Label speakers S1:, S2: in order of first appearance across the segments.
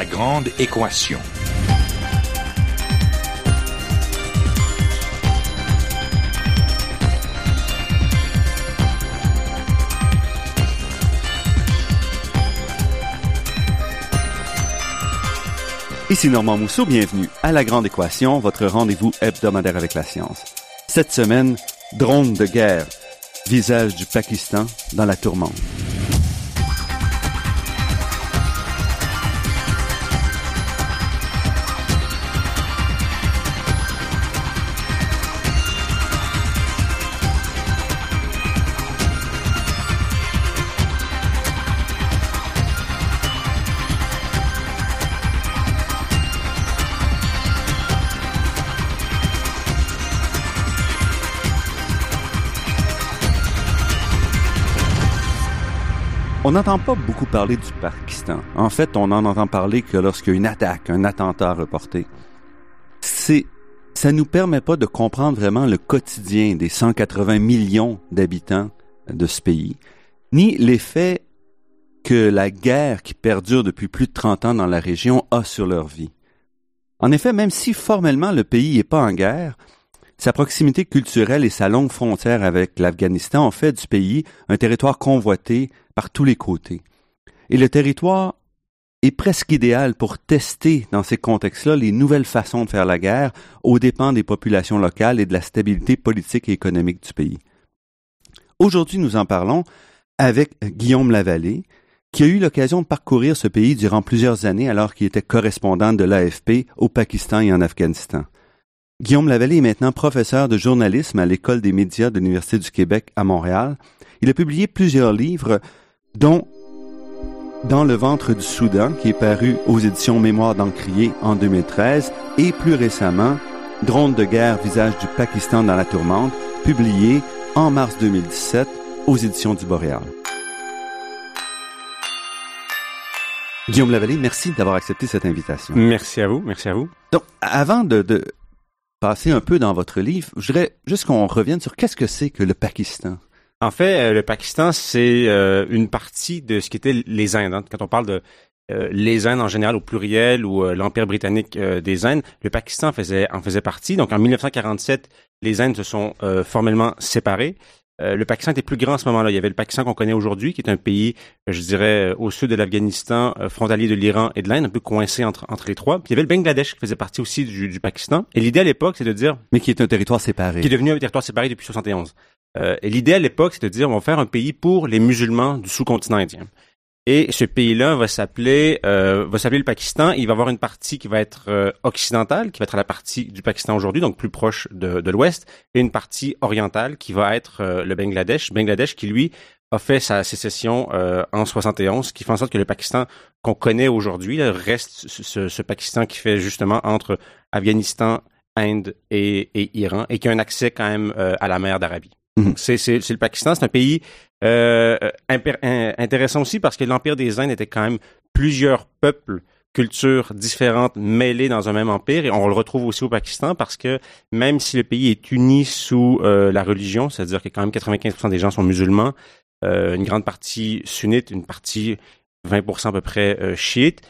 S1: La grande équation.
S2: Ici Normand Mousseau, bienvenue à La Grande Équation, votre rendez-vous hebdomadaire avec la science. Cette semaine, drone de guerre, visage du Pakistan dans la tourmente. On n'entend pas beaucoup parler du Pakistan. En fait, on n'en entend parler que lorsqu'il y a une attaque, un attentat reporté. C'est, ça nous permet pas de comprendre vraiment le quotidien des 180 millions d'habitants de ce pays, ni l'effet que la guerre qui perdure depuis plus de 30 ans dans la région a sur leur vie. En effet, même si formellement le pays n'est pas en guerre, sa proximité culturelle et sa longue frontière avec l'Afghanistan ont fait du pays un territoire convoité par tous les côtés. Et le territoire est presque idéal pour tester dans ces contextes-là les nouvelles façons de faire la guerre aux dépens des populations locales et de la stabilité politique et économique du pays. Aujourd'hui, nous en parlons avec Guillaume Lavallée, qui a eu l'occasion de parcourir ce pays durant plusieurs années alors qu'il était correspondant de l'AFP au Pakistan et en Afghanistan. Guillaume Lavallée est maintenant professeur de journalisme à l'École des médias de l'Université du Québec à Montréal. Il a publié plusieurs livres, dont Dans le ventre du Soudan, qui est paru aux éditions Mémoire d'Encrier en 2013, et plus récemment, Drone de guerre, visage du Pakistan dans la tourmente, publié en mars 2017 aux éditions du Boréal. Guillaume Lavallée, merci d'avoir accepté cette invitation.
S3: Merci à vous, merci à vous.
S2: Donc, avant de, de passer un peu dans votre livre, je voudrais juste qu'on revienne sur qu'est-ce que c'est que le Pakistan?
S3: En fait, euh, le Pakistan, c'est euh, une partie de ce qui était les Indes. hein. Quand on parle de euh, les Indes en général au pluriel ou euh, l'Empire britannique euh, des Indes, le Pakistan faisait, en faisait partie. Donc en 1947, les Indes se sont euh, formellement séparées. Euh, le Pakistan était plus grand à ce moment-là. Il y avait le Pakistan qu'on connaît aujourd'hui, qui est un pays, je dirais, au sud de l'Afghanistan, euh, frontalier de l'Iran et de l'Inde, un peu coincé entre, entre les trois. Puis il y avait le Bangladesh qui faisait partie aussi du, du Pakistan. Et l'idée à l'époque, c'est de dire,
S2: Mais qui est un territoire séparé.
S3: qui est devenu un territoire séparé depuis 71. Euh, l'idée à l'époque, c'est de dire, on va faire un pays pour les musulmans du sous-continent indien. Et ce pays-là va s'appeler euh, va s'appeler le Pakistan. Il va avoir une partie qui va être euh, occidentale, qui va être la partie du Pakistan aujourd'hui, donc plus proche de, de l'Ouest, et une partie orientale qui va être euh, le Bangladesh. Bangladesh qui lui a fait sa sécession euh, en 71, ce qui fait en sorte que le Pakistan qu'on connaît aujourd'hui reste ce, ce- ce Pakistan qui fait justement entre Afghanistan, Inde et, et Iran, et qui a un accès quand même euh, à la mer d'Arabie.
S2: Mhm.
S3: C'est le Pakistan, c'est un pays euh, intéressant aussi parce que l'Empire des Indes était quand même plusieurs peuples, cultures différentes mêlées dans un même empire et on le retrouve aussi au Pakistan parce que même si le pays est uni sous euh, la religion, c'est-à-dire que quand même 95% des gens sont musulmans, euh, une grande partie sunnite, une partie 20% à peu près chiite,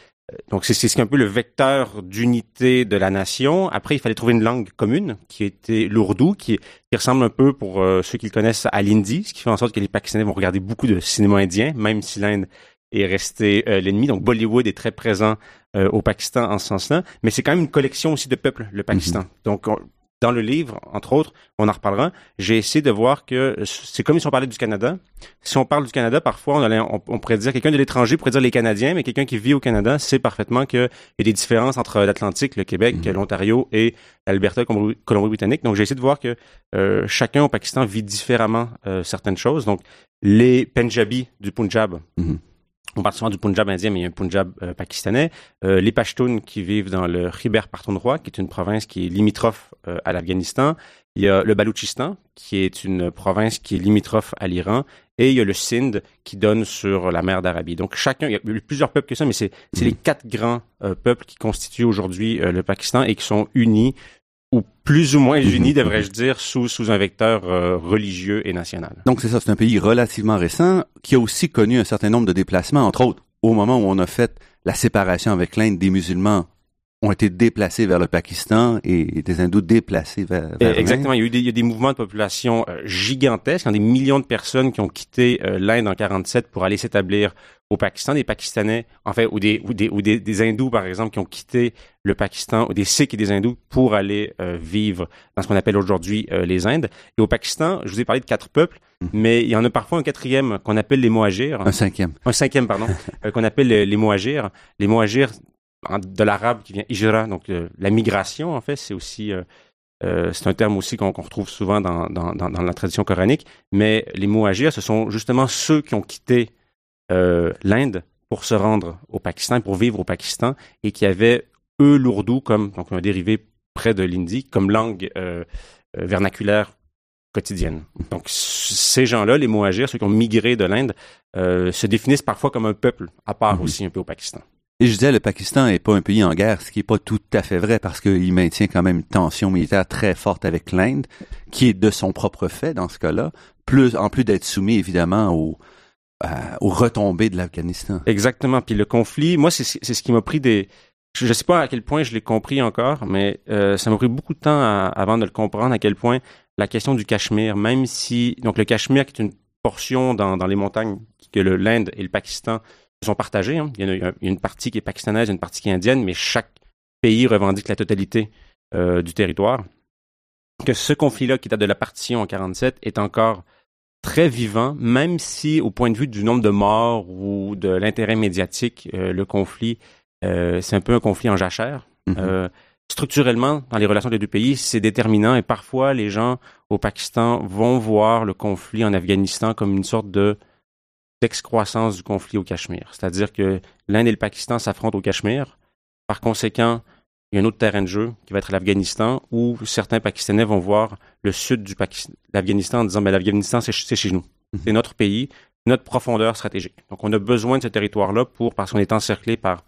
S3: donc c'est c'est ce qui est un peu le vecteur d'unité de la nation. Après, il fallait trouver une langue commune qui était l'ourdou, qui, qui ressemble un peu pour euh, ceux qui le connaissent à l'hindi, ce qui fait en sorte que les Pakistanais vont regarder beaucoup de cinéma indien, même si l'Inde est restée euh, l'ennemi. Donc Bollywood est très présent euh, au Pakistan en ce sens-là, mais c'est quand même une collection aussi de peuples, le Pakistan. Donc on- dans le livre, entre autres, on en reparlera, j'ai essayé de voir que c'est comme si on parlait du Canada. Si on parle du Canada, parfois, on, allait- on, on pourrait dire quelqu'un de l'étranger pourrait dire les Canadiens, mais quelqu'un qui vit au Canada sait parfaitement qu'il y a des différences entre l'Atlantique, le Québec,
S2: Mhm.
S3: l'Ontario et l'Alberta, Colombie- Colombie-Britannique. Donc, j'ai essayé de voir que euh, chacun au Pakistan vit différemment euh, certaines choses. Donc, les Punjabis du Punjab,
S2: Mhm.
S3: On parle souvent du Punjab indien, mais il y a un Punjab euh, pakistanais. Euh, les Pashtuns qui vivent dans le Khyber Pakhtunkhwa, qui est une province qui est limitrophe euh, à l'Afghanistan. Il y a le Baloutchistan, qui est une province qui est limitrophe à l'Iran. Et il y a le Sindh, qui donne sur la mer d'Arabie. Donc chacun, il y a eu plusieurs peuples que ça, mais c'est c'est les quatre grands euh, peuples qui constituent aujourd'hui euh, le Pakistan et qui sont unis ou plus ou moins unis, devrais-je dire, sous, sous un vecteur euh, religieux et national.
S2: Donc c'est ça, c'est un pays relativement récent qui a aussi connu un certain nombre de déplacements, entre autres au moment où on a fait la séparation avec l'Inde, des musulmans ont été déplacés vers le Pakistan et des hindous déplacés vers, vers
S3: Exactement. Il y, a eu des, il y a des mouvements de population euh, gigantesques. Il y a des millions de personnes qui ont quitté euh, l'Inde en 47 pour aller s'établir au Pakistan. Des Pakistanais, en fait, ou des ou des ou des, des, hindous par exemple qui ont quitté le Pakistan, ou des Sikhs et des hindous pour aller euh, vivre dans ce qu'on appelle aujourd'hui les Indes. Et au Pakistan, je vous ai parlé de quatre peuples, mm. mais il y en a parfois un quatrième qu'on appelle les Mohajirs.
S2: Un cinquième.
S3: Un cinquième, pardon, qu'on appelle les, les Mohajirs. Les Mohajirs, de l'arabe qui vient hijra, donc euh, la migration en fait, c'est aussi euh, euh, c'est un terme aussi qu'on retrouve souvent dans, dans, dans, la tradition coranique. Mais les muhajirs, ce sont justement ceux qui ont quitté l'Inde pour se rendre au Pakistan, pour vivre au Pakistan, et qui avaient eux l'ourdou comme donc un dérivé près de l'hindi comme langue vernaculaire quotidienne. Donc ces gens-là, les muhajirs, ceux qui ont migré de l'Inde, se définissent parfois comme un peuple à part mm-hmm. aussi un peu au Pakistan.
S2: Et je disais, le Pakistan n'est pas un pays en guerre, ce qui n'est pas tout à fait vrai parce qu'il maintient quand même une tension militaire très forte avec l'Inde, qui est de son propre fait dans ce cas-là, plus en plus d'être soumis évidemment aux, euh, aux retombées de l'Afghanistan.
S3: Exactement. Puis le conflit, moi, c'est ce qui m'a pris des... Je ne sais pas à quel point je l'ai compris encore, mais euh, ça m'a pris beaucoup de temps avant de le comprendre, à quel point la question du Cachemire, même si... Donc le Cachemire, qui est une portion dans, dans les montagnes que l'Inde et le Pakistan sont partagés. Hein. Il, y a, une partie qui est pakistanaise, une partie qui est indienne, mais chaque pays revendique la totalité euh, du territoire. Que ce conflit-là, qui date de la partition en 47, est encore très vivant, même si, au point de vue du nombre de morts ou de l'intérêt médiatique, euh, le conflit, euh, c'est un peu un conflit en jachère. Mm-hmm. structurellement, dans les relations des deux pays, c'est déterminant et parfois les gens au Pakistan vont voir le conflit en Afghanistan comme une sorte de d'excroissance du conflit au Cachemire. C'est-à-dire que l'Inde et le Pakistan s'affrontent au Cachemire. Par conséquent, il y a un autre terrain de jeu qui va être l'Afghanistan, où certains Pakistanais vont voir le sud du l'Afghanistan en disant, mais l'Afghanistan, c'est chez nous. Mhm. C'est notre pays, notre profondeur stratégique. Donc, on a besoin de ce territoire-là pour, parce qu'on est encerclé par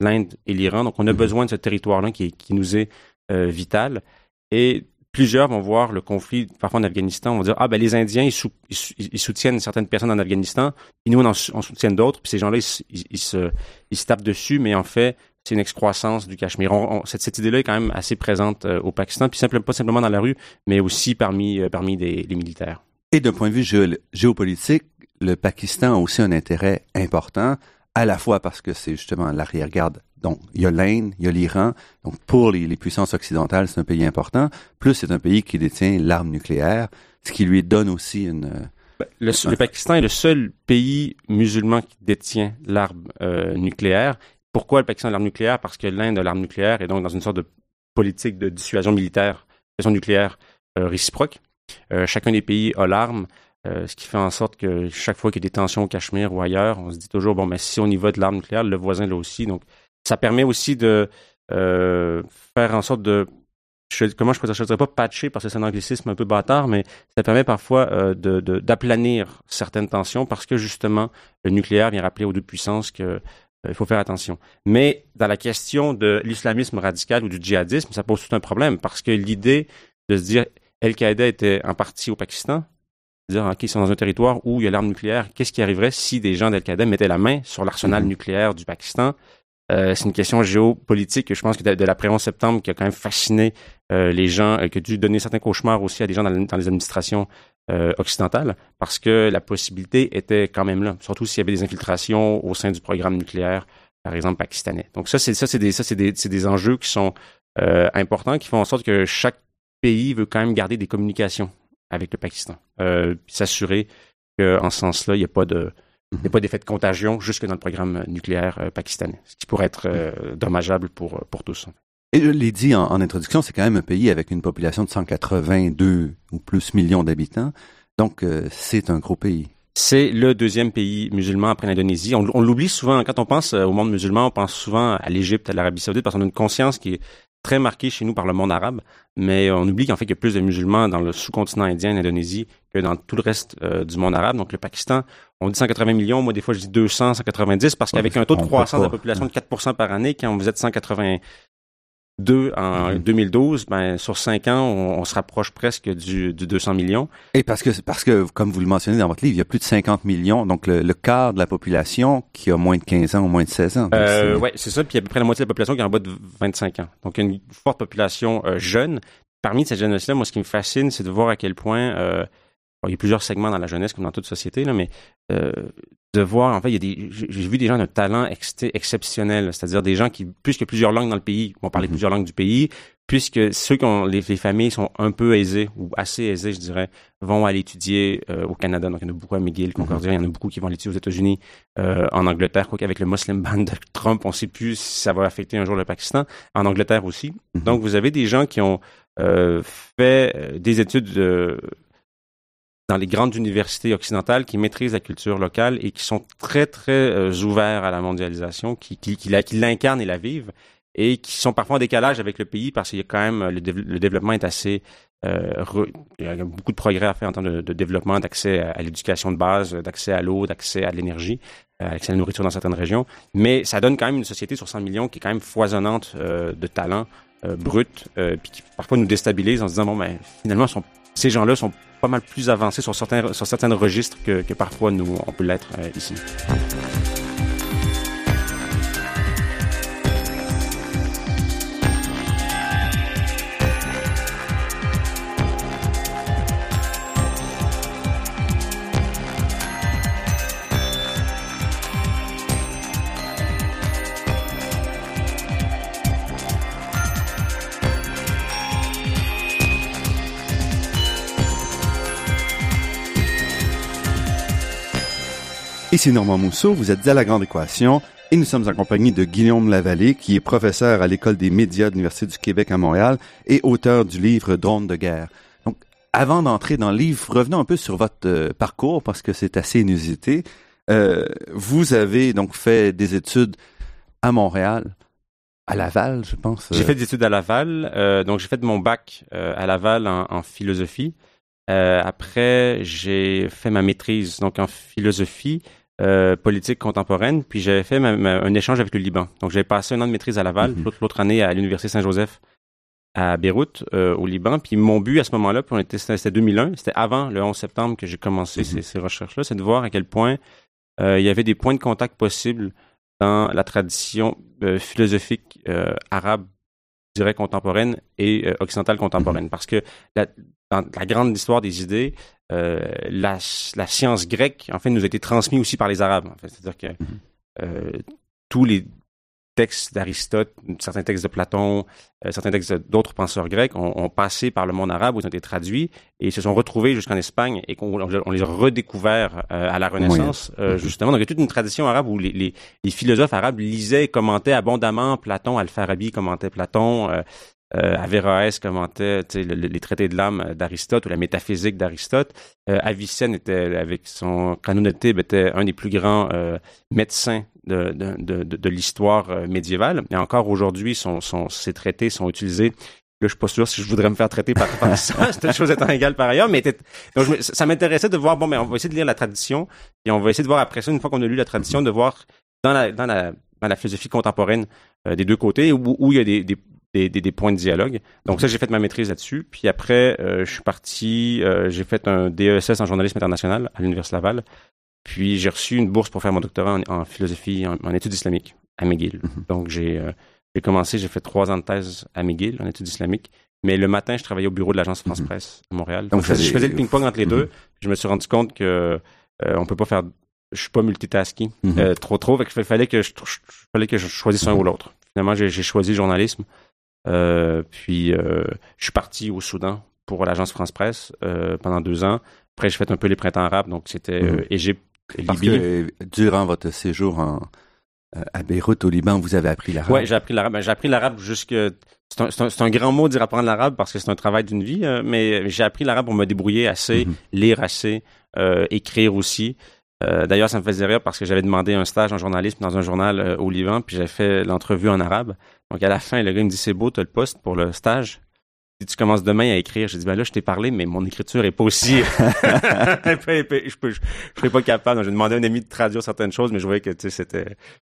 S3: l'Inde et l'Iran, donc on a mhm. besoin de ce territoire-là qui, qui, nous est euh, vital. Et plusieurs vont voir le conflit, parfois en Afghanistan, vont dire ah ben les Indiens ils, soutiennent certaines personnes en Afghanistan, et nous on, en, soutient d'autres, puis ces gens-là ils, se ils se tapent dessus, mais en fait c'est une excroissance du Cachemire. cette, cette idée-là est quand même assez présente euh, au Pakistan, puis simplement pas simplement dans la rue, mais aussi parmi euh, parmi des, les militaires.
S2: Et d'un point de vue géopolitique, le Pakistan a aussi un intérêt important, à la fois parce que c'est justement l'arrière-garde donc, il y a l'Inde, il y a l'Iran. Donc, pour les, puissances occidentales, c'est un pays important. Plus, c'est un pays qui détient l'arme nucléaire, ce qui lui donne aussi une...
S3: Ben, le, Pakistan est le seul pays musulman qui détient l'arme euh, nucléaire. Pourquoi le Pakistan a l'arme nucléaire? Parce que l'Inde a l'arme nucléaire et donc dans une sorte de politique de dissuasion militaire, dissuasion nucléaire euh, réciproque. Euh, chacun des pays a l'arme. ce qui fait en sorte que chaque fois qu'il y a des tensions au Cachemire ou ailleurs, on se dit toujours bon, mais si on y va de l'arme nucléaire, le voisin l'a aussi. Donc, ça permet aussi de euh, faire en sorte de comment je pourrais je ne pas patcher parce que c'est un anglicisme un peu bâtard, mais ça permet parfois euh, d'aplanir certaines tensions parce que justement le nucléaire vient rappeler aux deux puissances que euh, il faut faire attention. Mais dans la question de l'islamisme radical ou du djihadisme, ça pose tout un problème parce que l'idée de se dire Al-Qaïda était en partie au Pakistan, dire OK, ils sont dans un territoire où il y a l'arme nucléaire, qu'est-ce qui arriverait si des gens d'Al-Qaïda mettaient la main sur l'arsenal mm-hmm. nucléaire du Pakistan? Euh, c'est une question géopolitique que je pense que de, l'après 11 septembre qui a quand même fasciné euh, les gens, euh, qui a dû donner certains cauchemars aussi à des gens dans, les administrations occidentales, parce que la possibilité était quand même là, surtout s'il y avait des infiltrations au sein du programme nucléaire, par exemple pakistanais. Donc ça, c'est ça, c'est des ça, c'est des, des enjeux qui sont importants, qui font en sorte que chaque pays veut quand même garder des communications avec le Pakistan, s'assurer qu'en ce sens-là, il n'y a pas de il n'y a pas d'effet de contagion jusque dans le programme nucléaire euh, pakistanais, ce qui pourrait être euh, dommageable pour, euh, pour tous.
S2: Et je l'ai dit en, introduction, c'est quand même un pays avec une population de 182 ou plus millions d'habitants. Donc, c'est un gros pays.
S3: C'est le deuxième pays musulman après l'Indonésie. On, on l'oublie souvent. Quand on pense au monde musulman, on pense souvent à l'Égypte, à l'Arabie saoudite, parce qu'on a une conscience qui est très marqué chez nous par le monde arabe, mais on oublie qu'en fait qu'il y a plus de musulmans dans le sous-continent indien, l'Indonésie, que dans tout le reste euh, du monde arabe. Donc le Pakistan, on dit 180 millions, moi des fois je dis 200, 190, parce qu'avec un taux de croissance de la population de 4% par année, quand vous êtes 180 deux en 2012, mhm. ben, sur cinq ans, on, se rapproche presque du, du, 200 millions.
S2: Et parce que, parce que, comme vous le mentionnez dans votre livre, il y a plus de 50 millions, donc le, quart de la population qui a moins de 15 ans ou moins de 16 ans.
S3: Euh, oui, c'est ça, puis à peu près la moitié de la population qui est en bas de 25 ans. Donc une forte population euh, jeune. Parmi cette jeunesse-là, moi, ce qui me fascine, c'est de voir à quel point... Euh, il y a plusieurs segments dans la jeunesse, comme dans toute société, là, mais euh, de voir, en fait, il y a des, j'ai vu des gens d'un talent exceptionnel, c'est-à-dire des gens qui, puisque plusieurs langues dans le pays, vont parler mm-hmm. plusieurs langues du pays, puisque ceux qui ont les, familles sont un peu aisées ou assez aisées, je dirais, vont aller étudier euh, au Canada. Donc, il y en a beaucoup à McGill, Concordia, mm-hmm. il y en a beaucoup qui vont aller étudier aux États-Unis, euh, en Angleterre, quoi qu'avec le Muslim ban de Trump, on ne sait plus si ça va affecter un jour le Pakistan, en Angleterre aussi. Mm-hmm. Donc, vous avez des gens qui ont euh, fait des études dans les grandes universités occidentales qui maîtrisent la culture locale et qui sont très, très euh, ouverts à la mondialisation, qui, qui, qui, l'incarnent et la vivent, et qui sont parfois en décalage avec le pays parce qu'il y a quand même, le, développement est assez... Euh, il y a beaucoup de progrès à faire en termes de, développement, d'accès à, l'éducation de base, d'accès à l'eau, d'accès à l'énergie, euh, d'accès à la nourriture dans certaines régions. Mais ça donne quand même une société sur 100 millions qui est quand même foisonnante de talents bruts, puis qui parfois nous déstabilise en se disant, bon, ben, finalement, sont, ces gens-là sont pas mal plus avancé sur certains, registres que, que parfois nous, on peut l'être euh, ici.
S2: Ici Normand Mousseau, vous êtes à La Grande Équation et nous sommes en compagnie de Guillaume Lavallée, qui est professeur à l'École des médias de l'Université du Québec à Montréal et auteur du livre Drone de guerre. Donc, avant d'entrer dans le livre, revenons un peu sur votre euh, parcours parce que c'est assez inusité. Euh, vous avez donc fait des études à Montréal, à Laval, je pense.
S3: J'ai fait des études à Laval, euh, donc j'ai fait mon bac à Laval en, en philosophie. après, j'ai fait ma maîtrise donc en philosophie. Euh, politique contemporaine, puis j'avais fait un échange avec le Liban. Donc j'avais passé un an de maîtrise à Laval, mhm. l'autre année à l'Université Saint-Joseph à Beyrouth, euh, au Liban. Puis mon but à ce moment-là, c'était 2001, c'était avant le 11 septembre que j'ai commencé mhm. ces, recherches-là, c'est de voir à quel point euh, il y avait des points de contact possibles dans la tradition philosophique arabe, je dirais, contemporaine et occidentale contemporaine. Mhm. Parce que la, dans la grande histoire des idées, euh, la, la, science grecque, en fait, nous a été transmise aussi par les Arabes. En fait. C'est-à-dire que mhm. euh, tous les textes d'Aristote, certains textes de Platon, euh, certains textes d'autres penseurs grecs ont, ont, passé par le monde arabe, où ils ont été traduits et se sont retrouvés jusqu'en Espagne et qu'on on les a redécouverts à la Renaissance, mhm. justement. Donc, il y a toute une tradition arabe où les, les, les philosophes arabes lisaient et commentaient abondamment Platon, Al-Farabi commentait Platon, euh, Averroès commentait les traités de l'âme d'Aristote ou la métaphysique d'Aristote. Euh, Avicenne était, avec son Canonetib, était un des plus grands euh, médecins de, de, de, de l'histoire euh, médiévale. Et encore aujourd'hui, son, son, ses traités sont utilisés Là, je suis pas sûr si je voudrais me faire traiter par, ça. C'est une chose étant égale par ailleurs, mais donc ça m'intéressait de voir. Bon, mais on va essayer de lire la tradition et on va essayer de voir après ça, une fois qu'on a lu la tradition, de voir dans la dans la, dans la philosophie contemporaine des deux côtés où, où il y a des, des, des, des, points de dialogue. Donc ça, j'ai fait ma maîtrise là-dessus. Puis après, euh, je suis parti, euh, j'ai fait un DESS en journalisme international à l'Université Laval. Puis j'ai reçu une bourse pour faire mon doctorat en, philosophie, en, études islamiques à McGill. Mhm. Donc j'ai euh, j'ai commencé, j'ai fait trois ans de thèse à McGill en études islamiques. Mais le matin, je travaillais au bureau de l'agence France mhm. Presse à Montréal. Donc, je, faisais le ping-pong entre les mhm. deux. Je me suis rendu compte que on peut pas faire je suis pas multitasking trop trop fait qu'il fallait que je, fallait que je choisisse un ou l'autre finalement j'ai choisi le journalisme puis, euh, je suis parti au Soudan pour l'agence France Presse euh, pendant deux ans. Après, j'ai fait un peu les printemps arabes, donc c'était mhm. Égypte et
S2: Parce Que, durant votre séjour en, à Beyrouth, au Liban, vous avez appris l'arabe?
S3: Oui, j'ai appris l'arabe. Ben, j'ai appris l'arabe jusque... C'est un, un, un, grand mot dire apprendre l'arabe parce que c'est un travail d'une vie, mais j'ai appris l'arabe pour me débrouiller assez, mhm. lire assez, écrire aussi. D'ailleurs, ça me faisait rire parce que j'avais demandé un stage en journalisme dans un journal au Liban, puis j'avais fait l'entrevue en arabe. Donc, à la fin, le gars me dit, c'est beau, tu as le poste pour le stage. Si tu commences demain à écrire, j'ai dit, ben là, je t'ai parlé, mais mon écriture est pas aussi, je ne suis pas capable. J'ai demandé à un ami de traduire certaines choses, mais je voyais que, tu sais, c'était,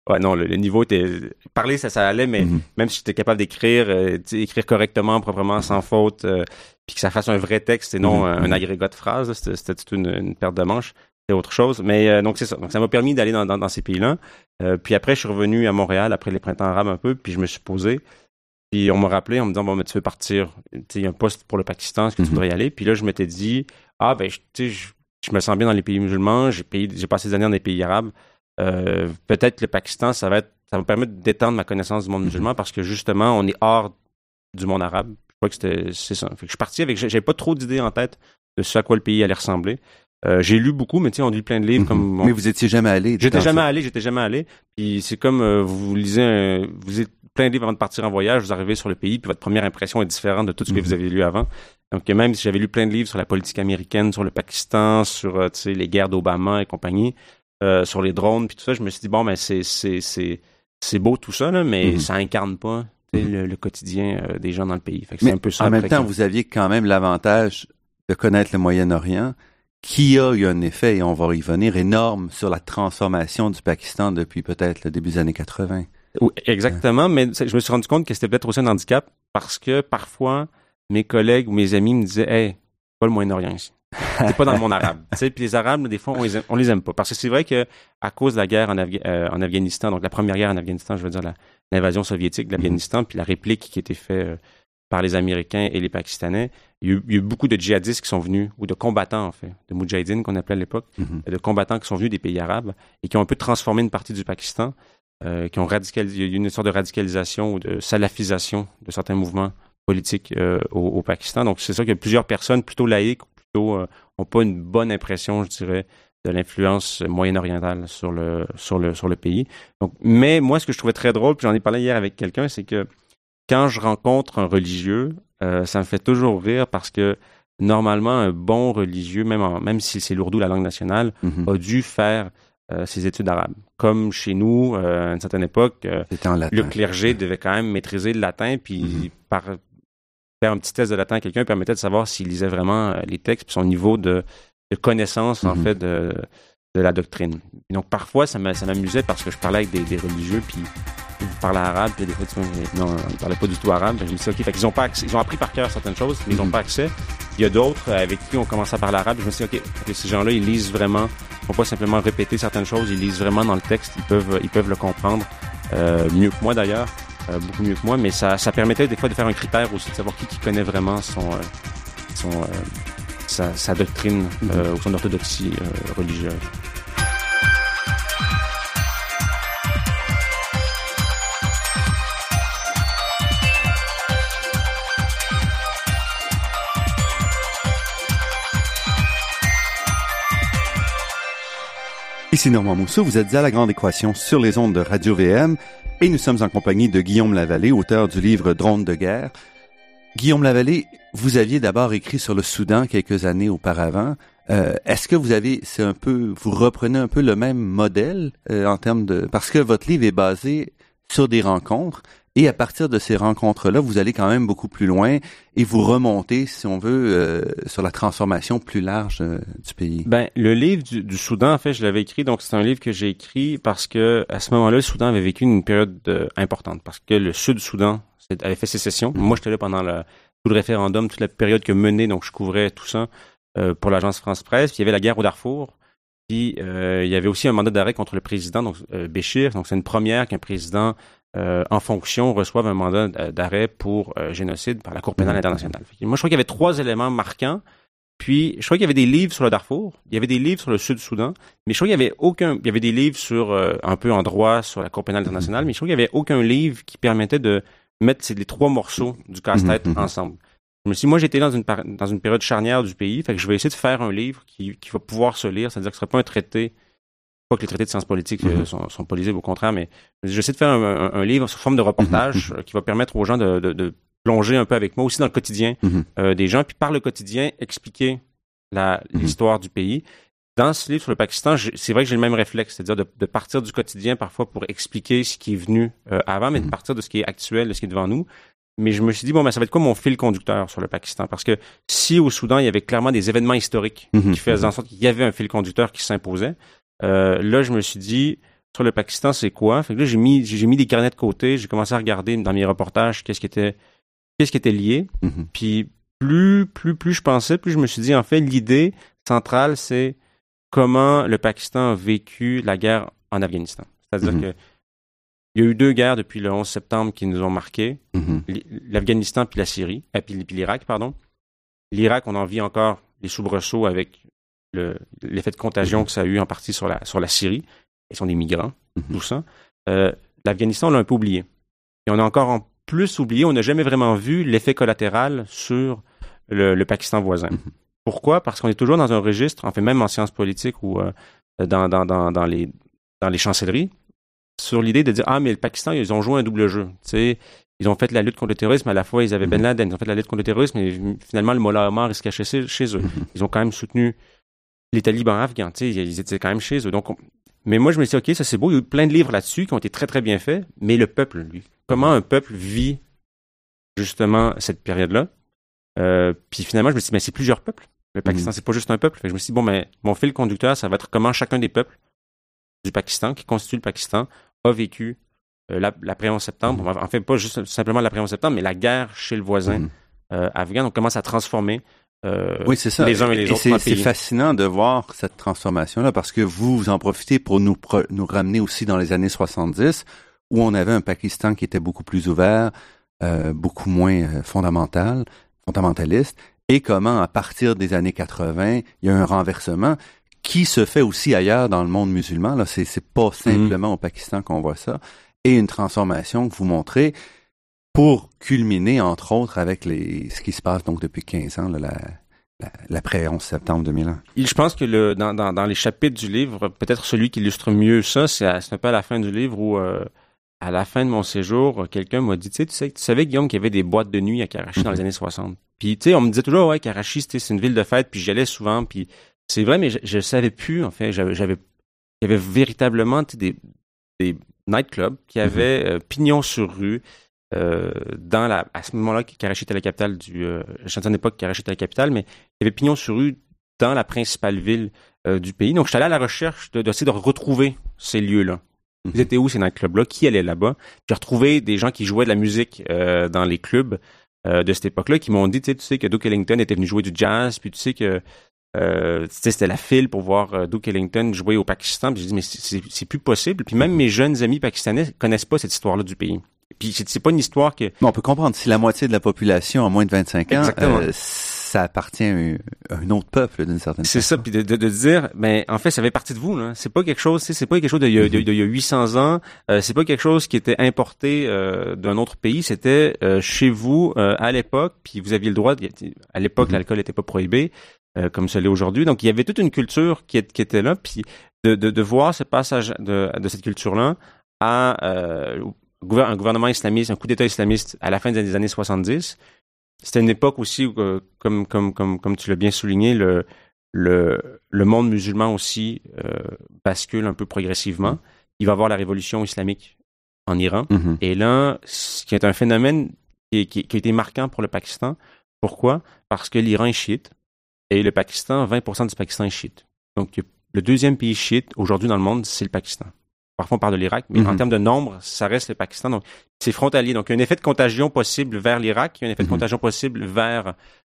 S3: Ouais, non, le, niveau était parler ça ça allait, mais
S2: Mhm.
S3: même si j'étais capable d'écrire, euh, écrire correctement, proprement, sans faute, euh, puis que ça fasse un vrai texte et non
S2: Mhm.
S3: un, un
S2: Mhm.
S3: agrégat de phrases, c'était toute une, une perte de manche, autre chose. Mais euh, donc c'est ça. Donc ça m'a permis d'aller dans, dans, dans ces pays-là. Euh, puis après, je suis revenu à Montréal après les printemps arabes un peu, puis je me suis posé. Puis on m'a rappelé en me disant bon, mais tu veux partir, tu sais, il y a un poste pour le Pakistan, est-ce que tu
S2: Mhm.
S3: voudrais y aller? Puis là, je m'étais dit ah ben, tu sais, je, je me sens bien dans les pays musulmans, j'ai passé des années dans des pays arabes. Euh, peut-être le Pakistan, ça va être, ça va me permettre d'étendre ma connaissance du monde
S2: Mhm.
S3: musulman parce que justement, on est hors du monde arabe. Je crois que c'était, c'est ça. Fait que je suis parti avec, j'avais pas trop d'idées en tête de ce à quoi le pays allait ressembler. Euh, j'ai lu beaucoup, mais tu sais, on lit plein de livres
S2: Mhm.
S3: comme.
S2: Mais vous étiez jamais allé.
S3: J'étais jamais allé, j'étais jamais allé. Puis c'est comme euh, vous lisez, un- vous êtes plein de livres avant de partir en voyage, vous arrivez sur le pays, puis votre première impression est différente de tout ce que
S2: Mhm.
S3: vous avez lu avant. Donc même si j'avais lu plein de livres sur la politique américaine, sur le Pakistan, sur euh, tu sais, les guerres d'Obama et compagnie, sur les drones, puis tout ça, je me suis dit bon, ben c'est c'est c'est c'est beau tout ça là, mais
S2: Mhm.
S3: ça incarne pas le, le quotidien des gens dans le pays. Fait que
S2: Mais
S3: c'est un peu ça.
S2: en même temps, vous aviez quand même l'avantage de connaître le Moyen-Orient, qui a eu un effet, et on va y venir, énorme sur la transformation du Pakistan depuis peut-être le début des années 80.
S3: Oui, exactement, mais je me suis rendu compte que c'était peut-être aussi un handicap parce que parfois, mes collègues ou mes amis me disaient Hey, pas le Moyen-Orient ici. C'est pas dans le monde arabe. Puis les Arabes, des fois, on les, aime, on les aime pas. Parce que c'est vrai que à cause de la guerre en, Afga- euh, en Afghanistan, donc la première guerre en Afghanistan, je veux dire l'invasion soviétique de l'Afghanistan, puis la réplique qui a été faite euh, par les Américains et les Pakistanais, il y, a eu, il y a eu beaucoup de djihadistes qui sont venus, ou de combattants en fait, de moudjahidines qu'on appelait à l'époque,
S2: Mhm.
S3: de combattants qui sont venus des pays arabes et qui ont un peu transformé une partie du Pakistan, euh, qui ont radicalisé, il y a eu une sorte de radicalisation ou de salafisation de certains mouvements politiques euh, au, au Pakistan. Donc c'est ça que plusieurs personnes plutôt laïques, ou plutôt euh, ont pas une bonne impression, je dirais, de l'influence moyen-orientale sur le sur le sur le pays. Donc, mais moi, ce que je trouvais très drôle, puis j'en ai parlé hier avec quelqu'un, c'est que quand je rencontre un religieux, euh, ça me fait toujours rire parce que normalement, un bon religieux, même en- même si c'est l'ourdou la langue nationale,
S2: Mhm.
S3: a dû faire euh, ses études arabes. Comme chez nous, euh, à une certaine époque,
S2: en latin.
S3: le clergé devait quand même maîtriser le latin, puis
S2: Mhm.
S3: par faire un petit test de latin à quelqu'un permettait de savoir s'il lisait vraiment les textes, puis son niveau de, de connaissance, en
S2: Mhm.
S3: fait, de, de la doctrine. Et donc, parfois, ça m'a- ça m'amusait parce que je parlais avec des, des religieux, puis ils parlaient arabe, puis des fois, mais non, ils parlaient pas du tout arabe. Je me suis dit, OK, fait qu'ils ont pas accès, ils ont appris par cœur certaines choses, mais ils n'ont
S2: Mhm.
S3: pas accès. Il y a d'autres euh, avec qui on commence à parler arabe. Je me suis dit, OK, que ces gens-là, ils lisent vraiment, ils font pas simplement répéter certaines choses, ils lisent vraiment dans le texte, ils peuvent, ils peuvent le comprendre, euh, mieux que moi d'ailleurs, euh, beaucoup mieux que moi, mais ça, ça permettait des fois de faire un critère aussi, de savoir qui, qui connaît vraiment son, euh, son, euh, sa, sa doctrine euh, ou son orthodoxie euh, religieuse.
S2: Ici Normand Mousseau, vous êtes à La Grande Équation sur les ondes de Radio VM et nous sommes en compagnie de Guillaume Lavallée, auteur du livre Drone de guerre. Guillaume Lavallée, vous aviez d'abord écrit sur le Soudan quelques années auparavant. Euh, Est-ce que vous avez, c'est un peu, vous reprenez un peu le même modèle euh, en termes de, parce que votre livre est basé sur des rencontres et à partir de ces rencontres-là, vous allez quand même beaucoup plus loin et vous remontez, si on veut, euh, sur la transformation plus large euh, du pays.
S3: Ben, le livre du, Soudan, en fait, je l'avais écrit, donc c'est un livre que j'ai écrit parce que à ce moment-là, le Soudan avait vécu une période euh, importante parce que le Sud-Soudan c'est- avait fait sécession. Moi, j'étais là pendant le, tout le référendum, toute la période que menait, donc je couvrais tout ça euh, pour l'agence France Presse. Puis il y avait la guerre au Darfour. Puis euh, il y avait aussi un mandat d'arrêt contre le président, donc euh, Béchir. Donc c'est une première qu'un président en fonction reçoive un mandat d'arrêt pour génocide par la Cour pénale
S2: Mhm.
S3: internationale. Moi, je crois qu'il y avait trois éléments marquants. Puis, je crois qu'il y avait des livres sur le Darfour, il y avait des livres sur le Sud-Soudan, mais je crois qu'il y avait aucun, il y avait des livres sur euh, un peu en droit sur la Cour pénale internationale, mais je crois qu'il y avait aucun livre qui permettait de mettre ces les trois morceaux du casse-tête
S2: Mhm, mhm.
S3: ensemble. Je me suis dit, moi, j'étais dans une dans une période charnière du pays, fait que je vais essayer de faire un livre qui, qui va pouvoir se lire, c'est-à-dire que ce sera pas un traité, pas que les traités de sciences politiques euh,
S2: Mhm.
S3: sont, sont pas lisibles, au contraire, mais j'essaie de faire un, un- un livre sous forme de reportage euh, qui va permettre aux gens de, de, de plonger un peu avec moi aussi dans le quotidien
S2: Mhm.
S3: euh, des gens, puis par le quotidien, expliquer
S2: Mhm.
S3: l'histoire du pays. Dans ce livre sur le Pakistan, c'est vrai que j'ai le même réflexe, c'est-à-dire de, de partir du quotidien parfois pour expliquer ce qui est venu euh, avant, mais de
S2: Mhm.
S3: partir de ce qui est actuel, de ce qui est devant nous. Mais je me suis dit, bon, ben, ça va être quoi mon fil conducteur sur le Pakistan? Parce que si au Soudan, il y avait clairement des événements historiques
S2: Mhm.
S3: qui faisaient en sorte qu'il y avait un fil conducteur qui s'imposait, euh, là, je me suis dit, sur le Pakistan, c'est quoi? Fait que là, j'ai mis, j'ai mis des carnets de côté, j'ai commencé à regarder dans mes reportages qu'est-ce qui était, qu'est-ce qui était lié.
S2: Mhm.
S3: Puis plus, plus, plus je pensais, plus je me suis dit, en fait, l'idée centrale, c'est comment le Pakistan a vécu la guerre en Afghanistan. C'est-à-dire
S2: Mhm.
S3: que il y a eu deux guerres depuis le 11 septembre qui nous ont marqués,
S2: Mhm.
S3: l'Afghanistan puis la Syrie, euh, puis, puis l'Irak, pardon. L'Irak, on en vit encore les soubresauts avec le- l'effet de contagion que ça a eu en partie sur la, sur la Syrie. Ils sont des migrants,
S2: Mhm.
S3: tout ça. Euh, L'Afghanistan, on l'a un peu oublié. Et on a encore en plus oublié, on n'a jamais vraiment vu l'effet collatéral sur le, le Pakistan voisin. Pourquoi? Parce qu'on est toujours dans un registre, en fait, même en sciences politiques ou euh, dans, dans, dans, dans, les, dans les chancelleries, sur l'idée de dire Ah, mais le Pakistan, ils ont joué un double jeu. Ils ont fait la lutte contre le terrorisme, à la fois ils avaient Ben
S2: Mhm.
S3: Laden, ils ont fait la lutte contre le terrorisme, et finalement le Mollah Omar il se cachait chez, eux.
S2: Mhm.
S3: Ils ont quand même soutenu les talibans afghans, ils étaient quand même chez eux. Donc, on- Mais moi, je me suis dit, OK, ça c'est beau, il y a eu plein de livres là-dessus qui ont été très très bien faits, mais le peuple, lui, comment un peuple vit justement cette période-là? Euh, puis finalement, je me suis dit, mais c'est plusieurs peuples. Le Pakistan,
S2: Mhm.
S3: c'est pas juste un peuple. Fait que je me suis dit, bon, mais mon fil conducteur, ça va être comment chacun des peuples du Pakistan, qui constitue le Pakistan, a vécu euh, la- l'après-11 septembre. En fait, pas juste simplement l'après-11 septembre, mais la guerre chez le voisin
S2: Mhm.
S3: euh, afghan. On commence à transformer euh,
S2: Oui, c'est ça.
S3: les uns et les autres
S2: c'est, fascinant de voir cette transformation-là parce que vous, vous en profitez pour nous, pro- nous ramener aussi dans les années 70 où on avait un Pakistan qui était beaucoup plus ouvert, euh, beaucoup moins euh, fondamental, fondamentaliste, et comment à partir des années 80, il y a un renversement qui se fait aussi ailleurs dans le monde musulman. Là, c'est, c'est pas simplement au Pakistan qu'on voit ça, et une transformation que vous montrez pour culminer, entre autres, avec les, ce qui se passe donc depuis 15 ans, là, la, la- l'après 11 septembre 2001.
S3: Et Je pense que le, dans, dans, dans les chapitres du livre, peut-être celui qui illustre mieux ça, c'est, à- c'est un peu à la fin du livre où, euh, à la fin de mon séjour, quelqu'un m'a dit, tu sais, tu sais, tu savais, Guillaume, qu'il y avait des boîtes de nuit à Karachi dans les années 60. Puis, tu sais, on me disait toujours, ouais, Karachi, c'était, c'est une ville de fête, puis j'y allais souvent, puis c'est vrai, mais je, je savais plus, en fait, j'avais, j'avais, il y avait véritablement, des, des nightclubs qui avaient euh, pignon sur rue, euh, dans la, à ce moment-là, Karachi était la capitale du, euh, je ne pas que Karachi était la capitale, mais il y avait pignon sur rue dans la principale ville euh, du pays. Donc, je suis allé à la recherche de- d'essayer de, retrouver ces lieux-là.
S2: Mhm.
S3: Ils étaient où ces nightclubs-là? Qui allait là-bas? J'ai retrouvé des gens qui jouaient de la musique euh, dans les clubs euh, de cette époque-là, qui m'ont dit, tu sais, tu sais que Duke Ellington était venu jouer du jazz, puis tu sais que euh, tu sais, c'était la file pour voir euh, Duke Ellington jouer au Pakistan. Puis j'ai dit, mais c'est- plus possible. Puis même mes jeunes amis pakistanais connaissent pas cette histoire-là du pays. Puis c'est c'est pas une histoire que
S2: Mais on peut comprendre, si la moitié de la population a moins de 25 ans,
S3: Exactement.
S2: euh, ça appartient à un, à un autre peuple d'une certaine
S3: C'est ça,
S2: façon.
S3: puis de, de, de dire, mais en fait, ça fait partie de vous. Là. C'est pas quelque chose, c'est pas quelque chose d'il y, a- de- de- il y a 800 ans. euh, c'est pas quelque chose qui était importé euh, d'un autre pays. C'était euh, chez vous euh, à l'époque, puis vous aviez le droit. de- à l'époque,
S2: Mhm.
S3: l'alcool n'était pas prohibé comme ce l'est aujourd'hui. Donc, il y avait toute une culture qui, est- qui était là, puis de, voir ce passage de, cette culture-là à un gouvernement islamiste, un coup d'État islamiste à la fin des années 70. C'était une époque aussi où, euh, comme, comme, comme, comme tu l'as bien souligné, le, le, le monde musulman aussi euh, bascule un peu progressivement. Il va y avoir la révolution islamique en Iran.
S2: Mhm.
S3: Et là, ce qui est un phénomène qui, qui- qui a été marquant pour le Pakistan. Pourquoi? Parce que l'Iran est chiite et le Pakistan, 20% du Pakistan est chiite. Donc, le deuxième pays chiite aujourd'hui dans le monde, c'est le Pakistan. Parfois, on parle de l'Irak, mais en
S2: Mhm.
S3: termes de nombre, ça reste le Pakistan. Donc, c'est frontalier. Donc, il y a un effet de contagion possible vers l'Irak, il y a un effet de
S2: Mhm.
S3: contagion possible vers euh,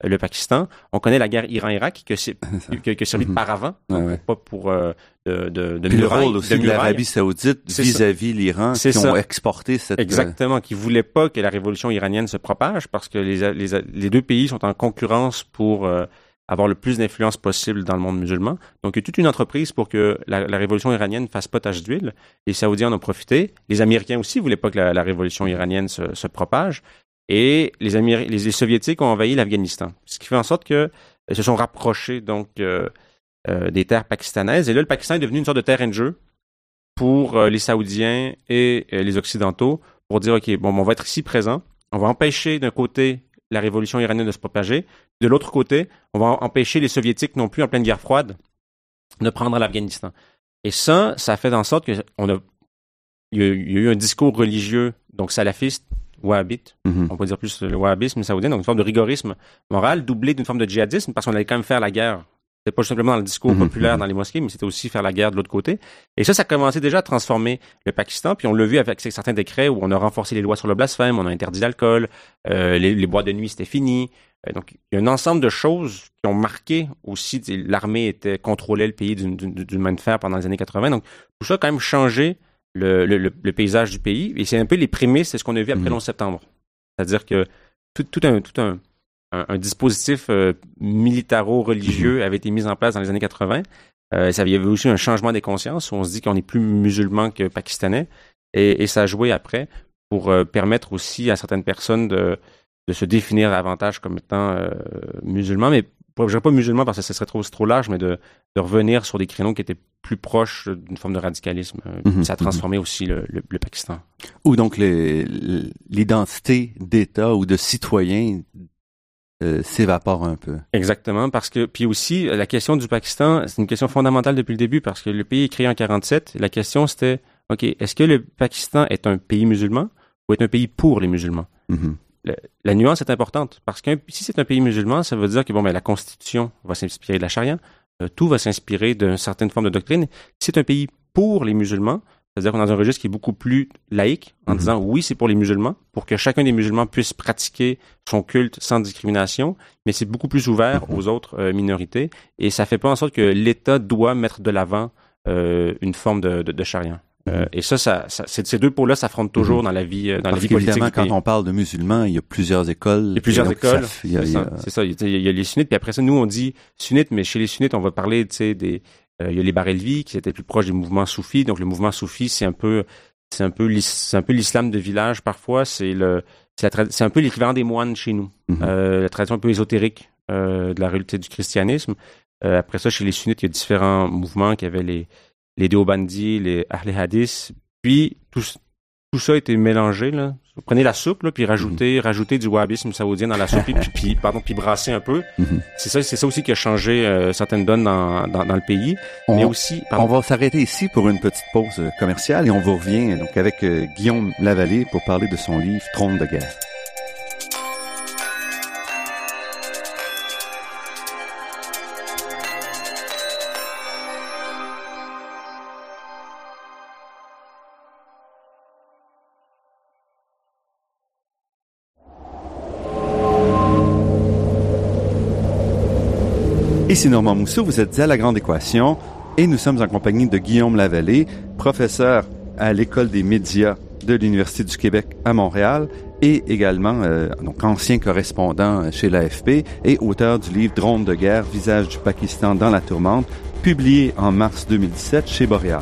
S3: le Pakistan. On connaît la guerre Iran-Irak qui, a servi de paravent,
S2: ouais.
S3: pas pour euh, de, de, de
S2: Puis le rôle aussi
S3: de
S2: l'Arabie saoudite vis-à-vis l'Iran,
S3: C'est
S2: qui
S3: ça.
S2: ont exporté cette... euh,
S3: Exactement, qui voulaient pas que la révolution iranienne se propage parce que les, les, les deux pays sont en concurrence pour euh, avoir le plus d'influence possible dans le monde musulman. Donc, il y a toute une entreprise pour que la, révolution iranienne fasse pas tache d'huile. Les Saoudiens en ont profité. Les Américains aussi voulaient pas que la, révolution iranienne se, propage. Et les, Soviétiques ont envahi l'Afghanistan. Ce qui fait en sorte que ils se sont rapprochés donc euh, euh, des terres pakistanaises. Et là, le Pakistan est devenu une sorte de terrain de jeu pour euh, les Saoudiens et euh, les Occidentaux pour dire, OK, bon, on va être ici présent. On va empêcher d'un côté la révolution iranienne de se propager. De l'autre côté, on va empêcher les Soviétiques non plus en pleine guerre froide de prendre l'Afghanistan. Et ça, ça fait en sorte que on a, il y a, il y a eu un discours religieux, donc salafiste, wahhabite,
S2: Mhm.
S3: on peut dire plus le wahhabisme saoudien, donc une forme de rigorisme moral doublé d'une forme de djihadisme parce qu'on allait quand même faire la guerre C'était pas simplement dans le discours
S2: Mhm,
S3: populaire
S2: mhm.
S3: dans les mosquées, mais c'était aussi faire la guerre de l'autre côté. Et ça, ça commençait déjà à transformer le Pakistan. Puis on l'a vu avec certains décrets où on a renforcé les lois sur le blasphème, on a interdit l'alcool, euh, les, les boîtes de nuit, c'était fini. Euh, donc, il y a un ensemble de choses qui ont marqué aussi. L'armée était contrôlait le pays d'une- main de fer pendant les années 80. Donc, tout ça a quand même changé le, le- le- le paysage du pays. Et c'est un peu les prémices, c'est ce qu'on a vu après
S2: Mhm.
S3: le 11 septembre. C'est-à-dire que tout, tout un, tout un, un, un dispositif euh, militaro-religieux avait été mis en place dans les années 80. Euh, ça, il y avait aussi un changement des consciences. où On se dit qu'on est plus musulman que pakistanais. Et, et ça a joué après pour euh, permettre aussi à certaines personnes de, de se définir davantage comme étant musulmans. Mais je dirais pas musulmans parce que ce serait trop, trop large, mais de, de revenir sur des créneaux qui étaient plus proches d'une forme de radicalisme.
S2: Mhm,
S3: ça a transformé aussi le, le- le Pakistan.
S2: Ou donc l'identité d'État ou de citoyen euh, s'évapore un peu.
S3: Exactement, parce que puis aussi la question du Pakistan, c'est une question fondamentale depuis le début parce que le pays est créé en 47. La question c'était, ok, est-ce que le Pakistan est un pays musulman ou est un pays pour les musulmans?
S2: Mhm.
S3: La nuance est importante parce que si c'est un pays musulman, ça veut dire que bon, ben, la constitution va s'inspirer de la charia, euh, tout va s'inspirer d'une certaine forme de doctrine. Si c'est un pays pour les musulmans, c'est-à-dire qu'on est dans un registre qui est beaucoup plus laïque, en
S2: Mhm.
S3: disant oui, c'est pour les musulmans, pour que chacun des musulmans puisse pratiquer son culte sans discrimination, mais c'est beaucoup plus ouvert
S2: Mhm.
S3: aux autres euh, minorités, et ça fait pas en sorte que l'État doit mettre de l'avant euh, une forme de, de, de charia. Euh,
S2: Mhm.
S3: et ça, ça, ça ces deux pôles-là s'affrontent toujours dans la vie, euh, dans la
S2: Parce
S3: vie politique
S2: qu'évidemment,
S3: du
S2: quand on parle de musulmans, il y a plusieurs écoles.
S3: Il y a plusieurs
S2: donc, ça
S3: écoles.
S2: fait- il y a-
S3: C'est
S2: il y a-
S3: ça, c'est ça. Il y a- il y a les sunnites, puis après ça, nous, on dit sunnites, mais chez les sunnites, on va parler, tu sais, des, euh, il y a les barelvis, qui étaient plus proches des mouvements soufis. Donc, le mouvement soufi, c'est un peu, c'est un peu, l'islam de village, parfois. C'est le, c'est la tra- c'est un peu l'équivalent des moines chez nous.
S2: Mhm.
S3: Euh, la tradition un peu ésotérique, euh, de la réalité du christianisme. Euh, après ça, chez les sunnites, il y a différents mouvements qui avaient les, les Deobandis, les Ahl Hadith. Puis, tout, tout ça a été mélangé, là. Vous prenez la soupe, là, puis rajoutez, rajoutez du wahhabisme saoudien dans la soupe, puis, puis, pardon, puis brasser un peu.
S2: Mhm.
S3: C'est ça, c'est ça aussi qui a changé euh, certaines donnes dans, dans, dans le pays.
S2: On-
S3: Mais aussi,
S2: On
S3: pardon,
S2: va s'arrêter ici pour une petite pause euh, commerciale et on vous revient donc avec euh, Guillaume Lavallée pour parler de son livre Trône de guerre. Ici Normand Mousseau, vous êtes à La Grande Équation et nous sommes en compagnie de Guillaume Lavallée, professeur à l'École des médias de l'Université du Québec à Montréal et également euh, donc ancien correspondant chez l'AFP et auteur du livre Drone de guerre, visage du Pakistan dans la tourmente, publié en mars 2017 chez Boréal.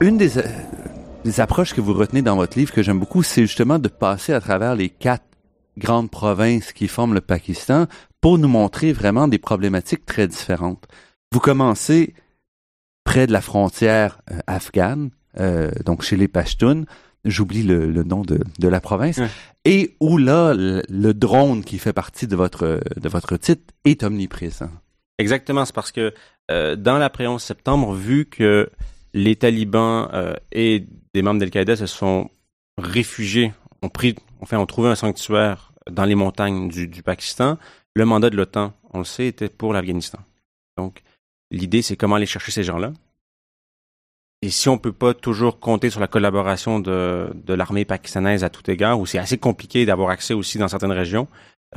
S2: Une des, euh, des approches que vous retenez dans votre livre que j'aime beaucoup, c'est justement de passer à travers les quatre grandes provinces qui forment le Pakistan pour nous montrer vraiment des problématiques très différentes. Vous commencez près de la frontière euh, afghane, euh, donc chez les Pashtuns, j'oublie le, le nom de, de la province,
S3: Ouais.
S2: et où là, le, le drone qui fait partie de votre, de votre titre est omniprésent.
S3: Exactement, c'est parce que euh, dans l'après 11 septembre, vu que les talibans euh, et des membres d'Al-Qaïda se sont réfugiés, ont pris, enfin, ont trouvé un sanctuaire dans les montagnes du, Pakistan, le mandat de l'OTAN, on le sait, était pour l'Afghanistan. Donc, l'idée, c'est comment aller chercher ces gens-là. Et si on peut pas toujours compter sur la collaboration de, l'armée pakistanaise à tout égard, ou c'est assez compliqué d'avoir accès aussi dans certaines régions,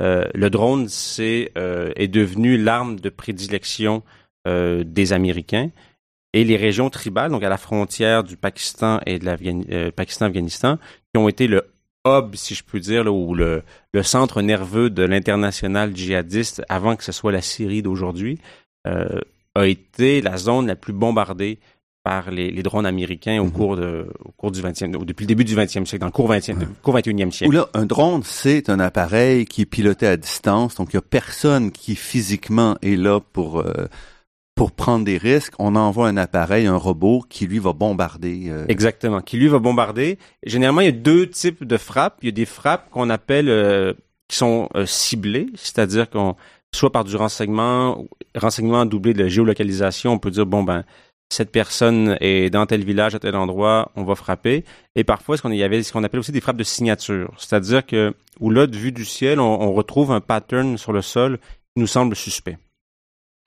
S3: euh, le drone euh, est devenu l'arme de prédilection des Américains et les régions tribales, donc à la frontière du Pakistan et de l'Afghanistan, qui ont été le hub, si je peux dire, là, ou le, le centre nerveux de l'international djihadiste avant que ce soit la Syrie d'aujourd'hui, euh, a été la zone la plus bombardée par les, les drones américains au
S2: Mhm.
S3: cours de au cours du 20e ou depuis le début du 20e siècle dans le cours 20e le cours 21e
S2: Ou
S3: siècle.
S2: là, un drone, c'est un appareil qui est piloté à distance, donc il n'y a personne qui physiquement est là pour, euh, pour prendre des risques. On envoie un appareil, un robot, qui lui va bombarder. euh,
S3: Exactement, qui lui va bombarder. Généralement, il y a deux types de frappes. Il y a des frappes qu'on appelle euh, qui sont euh, ciblées, c'est-à-dire qu'on soit par du renseignement, renseignement doublé de géolocalisation, on peut dire bon ben cette personne est dans tel village, à tel endroit, on va frapper. Et parfois, ce qu'on y avait ce qu'on appelle aussi des frappes de signature. C'est-à-dire que, où là, de vue du ciel, on, retrouve un pattern sur le sol qui nous semble suspect.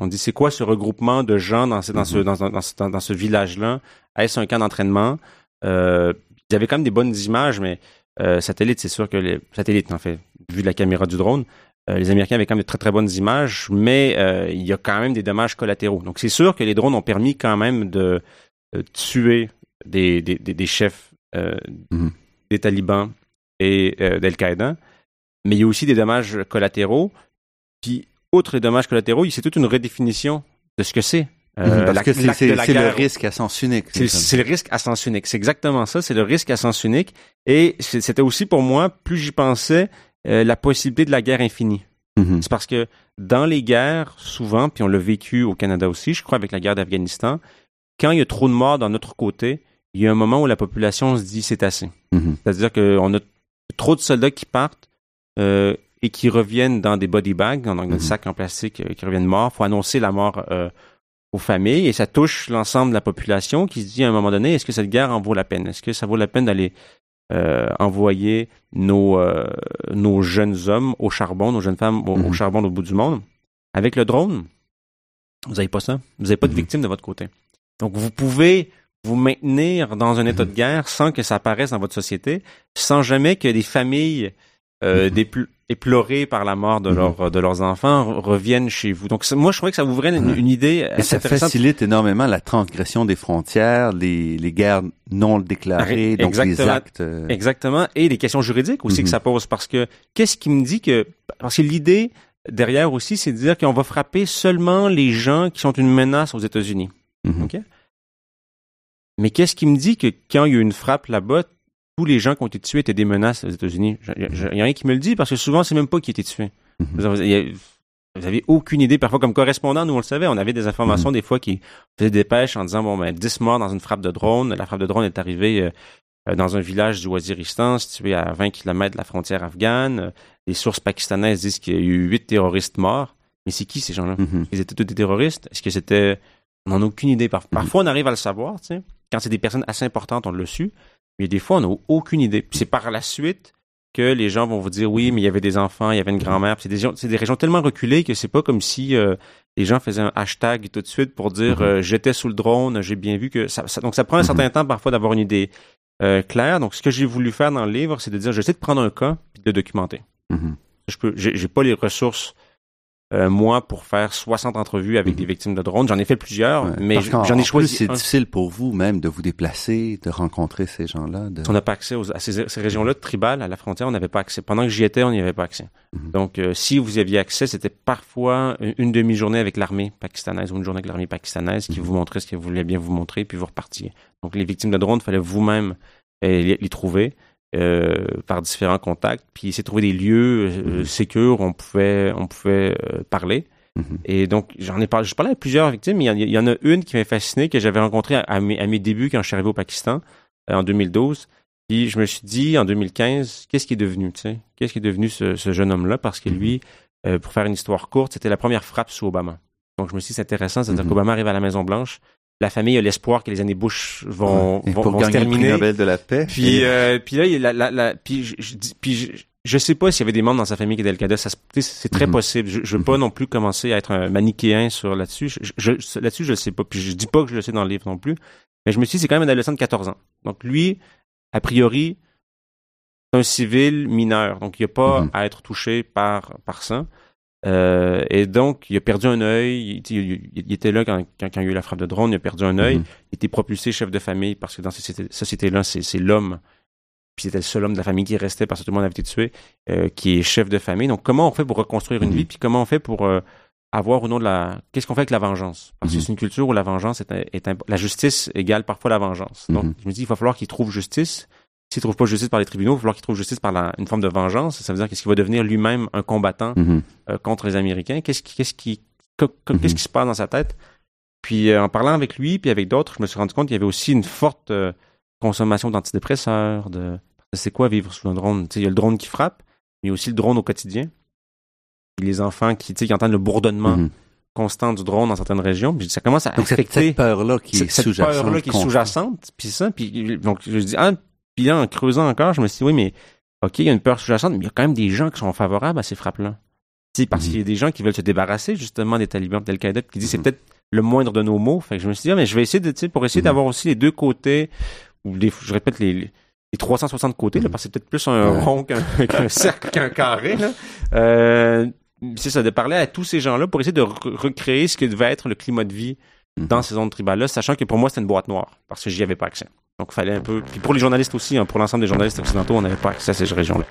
S3: On dit, c'est quoi ce regroupement de gens dans, ce, dans, ce, dans, ce village-là? Est-ce un camp d'entraînement? Euh, il y avait quand même des bonnes images, mais euh, satellite, c'est sûr que les satellites, en fait, vu de la caméra du drone, euh, les Américains avaient quand même de très très bonnes images, mais euh, il y a quand même des dommages collatéraux. Donc c'est sûr que les drones ont permis quand même de tuer des, des, des chefs mm-hmm. des talibans et d'Al-Qaïda, mais il y a aussi des dommages collatéraux. Puis, outre les dommages collatéraux, c'est toute une redéfinition de ce que c'est.
S2: Mm-hmm. parce que c'est le risque à sens unique.
S3: C'est le risque à sens unique. C'est exactement ça. C'est le risque à sens unique. Et c'était aussi pour moi, plus j'y pensais, euh, la possibilité de la guerre infinie. Mm-hmm. C'est parce que dans les guerres, souvent, puis on l'a vécu au Canada aussi, je crois, avec la guerre d'Afghanistan, quand il y a trop de morts dans notre côté, il y a un moment où la population se dit c'est assez. Mm-hmm. C'est-à-dire qu'on a trop de soldats qui partent euh, et qui reviennent dans des body bags, dans des mm-hmm. sacs en plastique euh, qui reviennent morts. Il faut annoncer la mort aux familles et ça touche l'ensemble de la population qui se dit à un moment donné, est-ce que cette guerre en vaut la peine? Est-ce que ça vaut la peine d'aller euh, envoyer nos, euh, nos jeunes hommes au charbon, nos jeunes femmes au, mhm. charbon au bout du monde. Avec le drone, vous n'avez pas ça? Vous n'avez pas de mhm. victimes de votre côté. Donc, vous pouvez vous maintenir dans un état de mhm. guerre sans que ça apparaisse dans votre société, sans jamais que des familles euh, éplorés par la mort de, mhm. de leurs enfants reviennent chez vous. Donc moi, je trouvais que ça ouvrait une, idée
S2: Et ça facilite énormément la transgression des frontières, les, les guerres non déclarées, donc les actes. Euh,
S3: Exactement. Et les questions juridiques aussi que mhm. ça pose. Parce que qu'est-ce qui me dit que... Parce que l'idée derrière aussi, c'est de dire qu'on va frapper seulement les gens qui sont une menace aux États-Unis. Mhm. Mais qu'est-ce qui me dit que quand il y a une frappe là-bas, tous les gens qui ont été tués étaient des menaces aux États-Unis. Il n'y a rien qui me le dit parce que souvent, c'est même pas qui était tué. Mhm. Vous avez aucune idée. Parfois, comme correspondant, nous, on le savait. On avait des informations mhm. des fois qui faisaient des pêches en disant, bon, ben, 10 morts dans une frappe de drone. La frappe de drone est arrivée euh, euh, dans un village du Waziristan, situé à 20 km de la frontière afghane. Les sources pakistanaises disent qu'il y a eu 8 terroristes morts. Mais c'est qui ces gens-là? Mhm. Ils étaient tous des terroristes? Est-ce que c'était... On n'en a aucune idée. Parfois, on arrive à le savoir, tu sais. Quand c'est des personnes assez importantes, on le su. Mais des fois, on n'a aucune idée. Puis c'est par la suite que les gens vont vous dire oui, mais il y avait des enfants, il y avait une grand-mère. C'est des, des, régions tellement reculées que c'est pas comme si euh, les gens faisaient un hashtag tout de suite pour dire mm-hmm. euh, j'étais sous le drone, j'ai bien vu que ça, donc ça prend un mm-hmm. certain temps parfois d'avoir une idée euh, claire. Donc ce que j'ai voulu faire dans le livre, c'est de dire j'essaie de prendre un cas et de documenter. Mm-hmm. Je peux, j'ai pas les ressources euh, moi, pour faire 60 entrevues avec des mhm. victimes de drones. J'en ai fait plusieurs, mais j'en ai choisi.
S2: C'est difficile pour vous même de vous déplacer, de rencontrer ces gens-là.
S3: On n'a pas accès à ces, régions-là tribales à la frontière. On n'avait pas accès. Pendant que j'y étais, on n'y avait pas accès. Mhm. Donc, euh, si vous aviez accès, c'était parfois une, demi-journée avec l'armée pakistanaise ou une journée avec l'armée pakistanaise qui mhm. vous montrait ce qu'elle voulait bien vous montrer, puis vous repartiez. Donc, les victimes de drones, il fallait vous-même euh, les trouver. Euh, par différents contacts, puis essayer de trouver des lieux euh, mhm. sécurs où on pouvait, on pouvait euh, parler. Mhm. Et donc, j'en ai parlé, je parlais à plusieurs victimes, mais il y, en a une qui m'a fasciné, que j'avais rencontrée à, mes, à, mes, débuts quand je suis arrivé au Pakistan, en 2012. Puis je me suis dit, en 2015, qu'est-ce qui est devenu, tu sais? Qu'est-ce qui est devenu ce, ce jeune homme-là? Parce que lui, mhm. pour faire une histoire courte, c'était la première frappe sous Obama. Donc je me suis dit, c'est intéressant, c'est-à-dire qu'Obama arrive à la Maison-Blanche, la famille a l'espoir que les années Bush vont, vont, se terminer.
S2: Le Nobel de la paix.
S3: Puis, euh, puis là, la, la, puis, je, puis je, sais pas s'il y avait des membres dans sa famille qui étaient Al-Qaïda. C'est très mhm. possible. Je, je veux pas mhm. non plus commencer à être un manichéen sur là-dessus. Je, là-dessus, je le sais pas. Puis je dis pas que je le sais dans le livre non plus. Mais je me suis dit, c'est quand même un adolescent de 14 ans. Donc lui, a priori, c'est un civil mineur. Donc il n'y a pas mhm. à être touché par, par ça. Euh, et donc, il a perdu un œil. Il, était là quand, quand, il y a eu la frappe de drone. Il a perdu un œil. Mhm. Il était propulsé chef de famille parce que dans cette société-là, c'est l'homme. Puis c'était le seul homme de la famille qui restait parce que tout le monde avait été tué, euh, qui est chef de famille. Donc, comment on fait pour reconstruire une mhm. vie? Puis comment on fait pour euh, avoir ou non de la... Qu'est-ce qu'on fait avec la vengeance? Parce que mhm. c'est une culture où la vengeance est, est, La justice égale parfois la vengeance. Donc, je me dis, il va falloir qu'il trouve justice s'il trouve pas justice par les tribunaux, il va falloir qu'il trouve justice par une forme de vengeance. Ça veut dire qu'est-ce qu'il va devenir lui-même un combattant mm-hmm. euh, contre les Américains? Qu'est-ce qui, qu'est-ce qui, se passe dans sa tête? Puis euh, en parlant avec lui, puis avec d'autres, je me suis rendu compte qu'il y avait aussi une forte euh, consommation d'antidépresseurs. De, c'est quoi vivre sous un drone? Il y a le drone qui frappe, mais aussi le drone au quotidien. les enfants qui, qui entendent le bourdonnement. Mm-hmm. constant du drone dans certaines régions. Puis ça commence à
S2: donc
S3: affecter
S2: cette peur-là qui est
S3: cette
S2: sous-jacente.
S3: peur-là qui est sous-jacente. Puis ça, puis donc je dis ah, puis là en creusant encore, je me suis dit oui mais ok il y a une peur sous-jacente, mais il y a quand même des gens qui sont favorables à ces frappes-là. parce
S2: Mhm.
S3: qu'il y a des gens qui veulent se débarrasser justement des talibans d'Al-Qaïda, qui disent c'est
S2: Mhm.
S3: peut-être le moindre de nos mots. Fait que je me suis dit ah, mais je vais essayer de pour essayer
S2: Mhm.
S3: d'avoir aussi les deux côtés ou les, je répète les, les 360 côtés là, parce que c'est peut-être plus un rond qu'un cercle qu'un carré là. Euh, c'est ça, de parler à tous ces gens-là pour essayer de re- recréer ce que devait être le climat de vie dans ces zones tribales-là, sachant que pour moi, c'était une boîte noire, parce que j'y avais pas accès. Donc, fallait un peu... Puis pour les journalistes aussi, hein, pour l'ensemble des journalistes occidentaux, on n'avait pas accès à ces régions-là.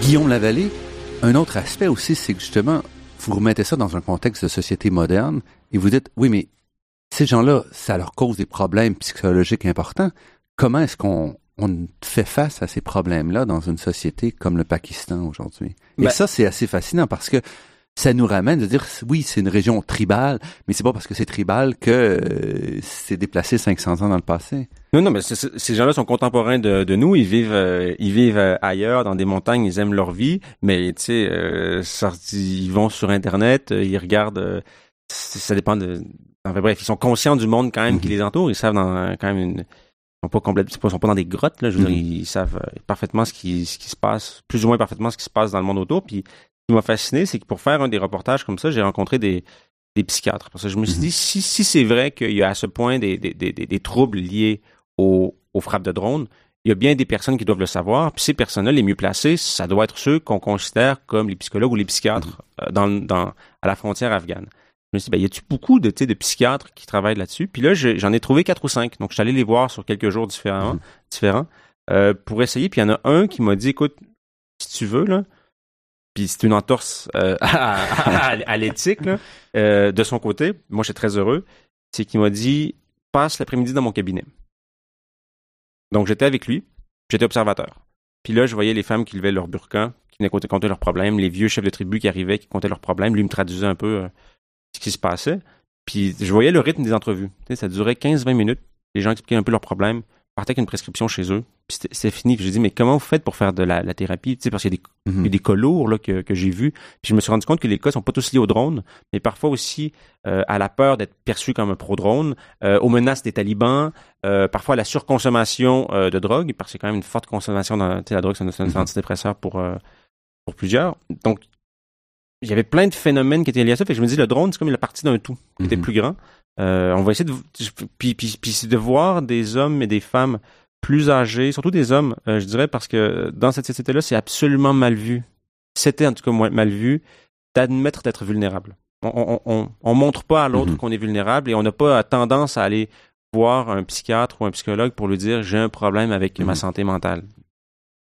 S2: Guillaume Lavallée, un autre aspect aussi, c'est que justement, vous remettez ça dans un contexte de société moderne et vous dites, oui, mais ces gens-là, ça leur cause des problèmes psychologiques importants. Comment est-ce qu'on on fait face à ces problèmes-là dans une société comme le Pakistan aujourd'hui? Et
S3: Ben-
S2: ça, c'est assez fascinant parce que ça nous ramène de dire, oui, c'est une région tribale, mais c'est pas parce que c'est tribal que euh, c'est déplacé 500 ans dans le passé.
S3: Non, non, mais ces gens-là sont contemporains de, de nous. Ils vivent, euh, ils vivent euh, ailleurs, dans des montagnes. Ils aiment leur vie, mais tu sais, ils vont sur Internet, ils regardent. ça dépend de. Enfin, bref, ils sont conscients du monde quand même qui
S2: Mhm.
S3: les entoure. Ils savent dans quand même une. Ils sont pas complètement, sont pas dans des grottes là. Je veux
S2: Mhm.
S3: dire, ils savent euh, parfaitement ce qui, ce qui se passe, plus ou moins parfaitement ce qui se passe dans le monde autour. Puis, ce qui m'a fasciné, c'est que pour faire un des reportages comme ça, j'ai rencontré des des psychiatres. Parce que je me suis
S2: Mhm.
S3: dit, si, si c'est vrai qu'il y a à ce point des, des, des, des- des troubles liés aux, aux frappes de drones, il y a bien des personnes qui doivent le savoir. Puis ces personnes-là, les mieux placées, ça doit être ceux qu'on considère comme les psychologues ou les psychiatres euh, dans, dans, à la frontière afghane. Me suis dit, ben, y a-tu beaucoup de, psychiatres qui travaillent là-dessus? Puis là, je- j'en ai trouvé quatre ou cinq. Donc, je suis allé les voir sur quelques jours différents,
S2: Mhm.
S3: différents euh, pour essayer. Puis il y en a un qui m'a dit, écoute, si tu veux, là, puis c'est une entorse euh, à, à- à l'éthique euh, de son côté. Moi, j'étais très heureux. C'est qu'il m'a dit passe l'après-midi dans mon cabinet. Donc j'étais avec lui, j'étais observateur. Puis là, je voyais les femmes qui levaient leur burqa, qui venaient compter, leurs problèmes, les vieux chefs de tribu qui arrivaient, qui comptaient leurs problèmes. Lui me traduisait un peu ce qui se passait. Puis je voyais le rythme des entrevues. Ça durait 15-20 minutes. Les gens expliquaient un peu leurs problèmes, partaient avec une prescription chez eux. Puis c'était fini. Puis j'ai dit, mais comment vous faites pour faire de la, la thérapie? Tu sais, parce qu'il y a des il y a
S2: Mhm.
S3: des cas lourds là, que, que j'ai vus. Puis je me suis rendu compte que les cas sont pas tous liés au drone, mais parfois aussi euh, à la peur d'être perçu comme un pro-drone, euh, aux menaces des talibans, euh, parfois à la surconsommation de drogue, parce que c'est quand même une forte consommation. Dans, la drogue, c'est un, c'est
S2: Mhm.
S3: antidépresseur pour, pour plusieurs. Donc, il y avait plein de phénomènes qui étaient liés à ça. Fait que je me dis, le drone, c'est comme la partie d'un tout qui était
S2: Mhm.
S3: plus grand. Euh, on va essayer de... Puis, puis, puis c'est de voir des hommes et des femmes plus âgés, surtout des hommes, euh, je dirais, parce que dans cette société-là, c'est absolument mal vu. C'était en tout cas moins mal vu d'admettre d'être vulnérable. On, on, on, on montre pas à l'autre
S2: Mhm.
S3: qu'on est vulnérable et on n'a pas tendance à aller voir un psychiatre ou un psychologue pour lui dire j'ai un problème avec ma
S2: Mhm.
S3: santé mentale.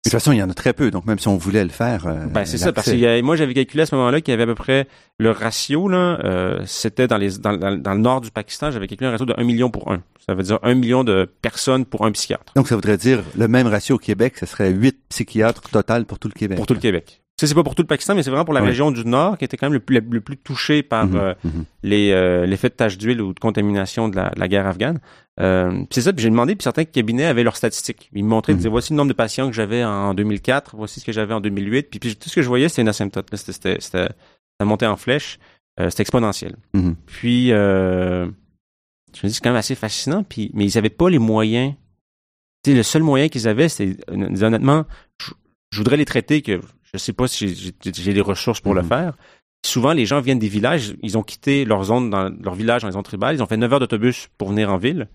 S2: De toute façon, il y en a très peu, donc même si on voulait le faire. euh,
S3: Ben c'est ça, parce que moi j'avais calculé à ce moment-là qu'il y avait à peu près le ratio là, euh, c'était dans les dans, dans, dans le nord du Pakistan, j'avais calculé un ratio de 1 million pour 1. Ça veut dire 1 million de personnes pour un psychiatre
S2: Donc, ça voudrait dire le même ratio au Québec, ce serait 8 psychiatres total pour tout le Québec.
S3: pour tout le Québec. Ça, c'est pas pour tout le Pakistan, mais c'est vraiment pour la
S2: Ouais.
S3: région du Nord qui était quand même le plus, le plus touché par
S2: Mhm,
S3: euh,
S2: mhm.
S3: les l'effet de tache d'huile ou de contamination de la, de la guerre afghane. Euh, puis c'est ça, puis j'ai demandé, puis certains cabinets avaient leurs statistiques. Ils me montraient, ils
S2: Mhm.
S3: disaient, voici le nombre de patients que j'avais en 2004, voici ce que j'avais en 2008, puis, puis tout ce que je voyais, c'était une asymptote. C'était, c'était, ça montait en flèche, euh, c'était exponentiel.
S2: Mhm.
S3: Puis, euh, je me dis, c'est quand même assez fascinant, puis, mais ils avaient pas les moyens. Le seul moyen qu'ils avaient, disaient, honnêtement, je, je voudrais les traiter, que je sais pas si j'ai, j'ai- j'ai les ressources pour le
S2: Mhm.
S3: faire. Souvent, les gens viennent des villages, ils ont quitté leur zone, dans leur village dans les zones tribales, ils ont fait 9 heures d'autobus pour venir en ville.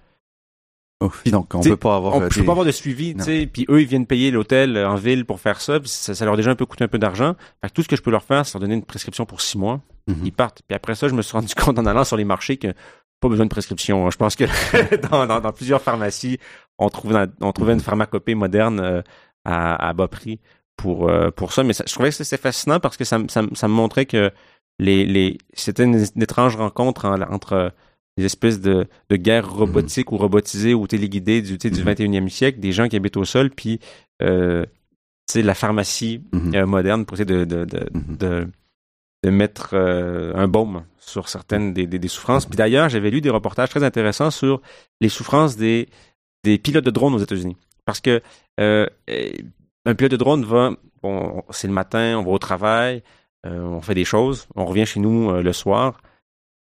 S2: Ouf. Donc, on
S3: T'sais,
S2: peut pas avoir.
S3: On
S2: euh,
S3: ne peut pas avoir de suivi, tu
S2: Non.
S3: sais. Puis eux, ils viennent payer l'hôtel euh, en ville pour faire ça, ça, ça leur a déjà un peu coûté un peu d'argent. Fait que tout ce que je peux leur faire, c'est leur donner une prescription pour six mois.
S2: Mhm.
S3: Ils partent. Puis après ça, je me suis rendu compte en allant sur les marchés que pas besoin de prescription. hein. Je pense que dans, dans- dans plusieurs pharmacies, on trouvait, on trouvait une pharmacopée moderne euh, à, à bas prix pour, euh, pour ça. Mais ça- je trouvais que c'était fascinant parce que ça, me- ça, me- ça me montrait que les, les, c'était une, une étrange rencontre en- entre des espèces de, de guerres robotiques ou robotisées ou téléguidées du, du
S2: Mhm.
S3: 21e siècle, des gens qui habitent au sol, puis euh, la pharmacie
S2: Mhm.
S3: euh, moderne pour essayer de, de, de,
S2: Mhm.
S3: mettre euh, un baume sur certaines des, des, des souffrances. Puis d'ailleurs, j'avais lu des reportages très intéressants sur les souffrances des, des pilotes de drones aux États-Unis. Parce que euh, un pilote de drone va, bon, c'est le matin, on va au travail, on fait des choses, on revient chez nous le soir,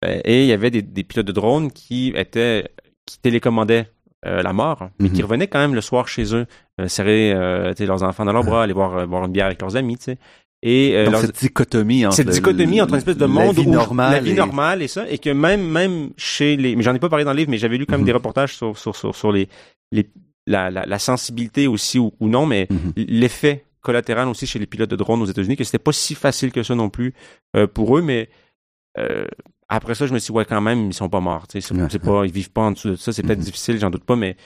S3: et il y avait des, des, pilotes de drone qui étaient, qui télécommandaient euh, la mort, mais qui
S2: Mhm.
S3: revenaient quand même le soir chez eux, euh, serrer euh, leurs enfants dans leurs bras, aller boire, boire une bière avec leurs amis, tu sais. Et euh,
S2: Donc,
S3: leurs-
S2: cette dichotomie entre
S3: cette dichotomie entre une espèce de
S2: la
S3: monde
S2: vie
S3: où
S2: normale
S3: la vie
S2: et-
S3: normale et ça et que même même chez les mais j'en ai pas parlé dans le livre mais j'avais lu quand même
S2: Mhm.
S3: des reportages sur sur sur, sur les les la, la, la sensibilité aussi ou, ou non mais
S2: Mhm.
S3: l'effet collatéral aussi chez les pilotes de drones aux États-Unis que c'était pas si facile que ça non plus euh, pour eux mais euh, après ça je me suis dit ouais quand même ils sont pas morts tu sais. C'est c'est pas ils vivent pas en dessous de ça. C'est peut-être
S2: Mhm.
S3: difficile j'en doute pas mais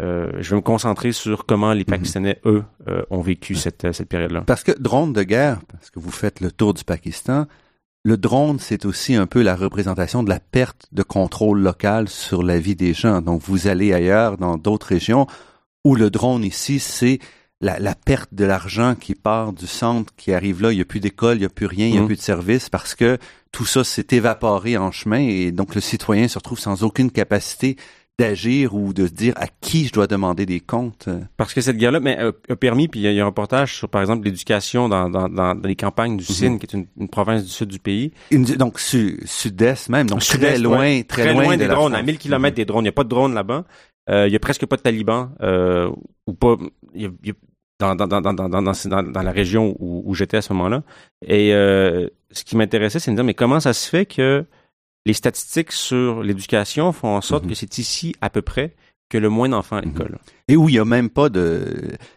S3: euh, je vais me concentrer sur comment les Pakistanais eux euh, ont vécu cette cette période là
S2: Parce que drone de guerre, parce que vous faites le tour du Pakistan, le drone, c'est aussi un peu la représentation de la perte de contrôle local sur la vie des gens. Donc, vous allez ailleurs, dans d'autres régions, où le drone ici, c'est la, la perte de l'argent qui part du centre, qui arrive là, il n'y a plus d'école, il n'y a plus rien, il n'y a
S3: Mhm.
S2: plus de service, parce que tout ça s'est évaporé en chemin, et donc le citoyen se retrouve sans aucune capacité d'agir ou de se dire à qui je dois demander des comptes.
S3: Parce que cette guerre-là mais, euh, a permis, puis il y, a- un reportage sur, par exemple, l'éducation dans, dans, dans, les campagnes du Sindh, qui est une, une province du sud du pays.
S2: Une- Donc, su- sud-est même, donc
S3: Sud-est,
S2: très loin,
S3: ouais.
S2: très, loin, de
S3: des drones, à
S2: France.
S3: 1000 km des drones. Il n'y a pas de drones là-bas. Euh, il y a presque pas de talibans, euh, ou pas, il y a, il y a- dans, dans, dans, dans, dans, dans, dans- dans la région où, où j'étais à ce moment-là. Et euh, ce qui m'intéressait, c'est de me dire, mais comment ça se fait que les statistiques sur l'éducation font en sorte
S2: Mhm.
S3: que c'est ici, à peu près, que le moins d'enfants à
S2: Mhm.
S3: l'école?
S2: Et où il n'y a même pas de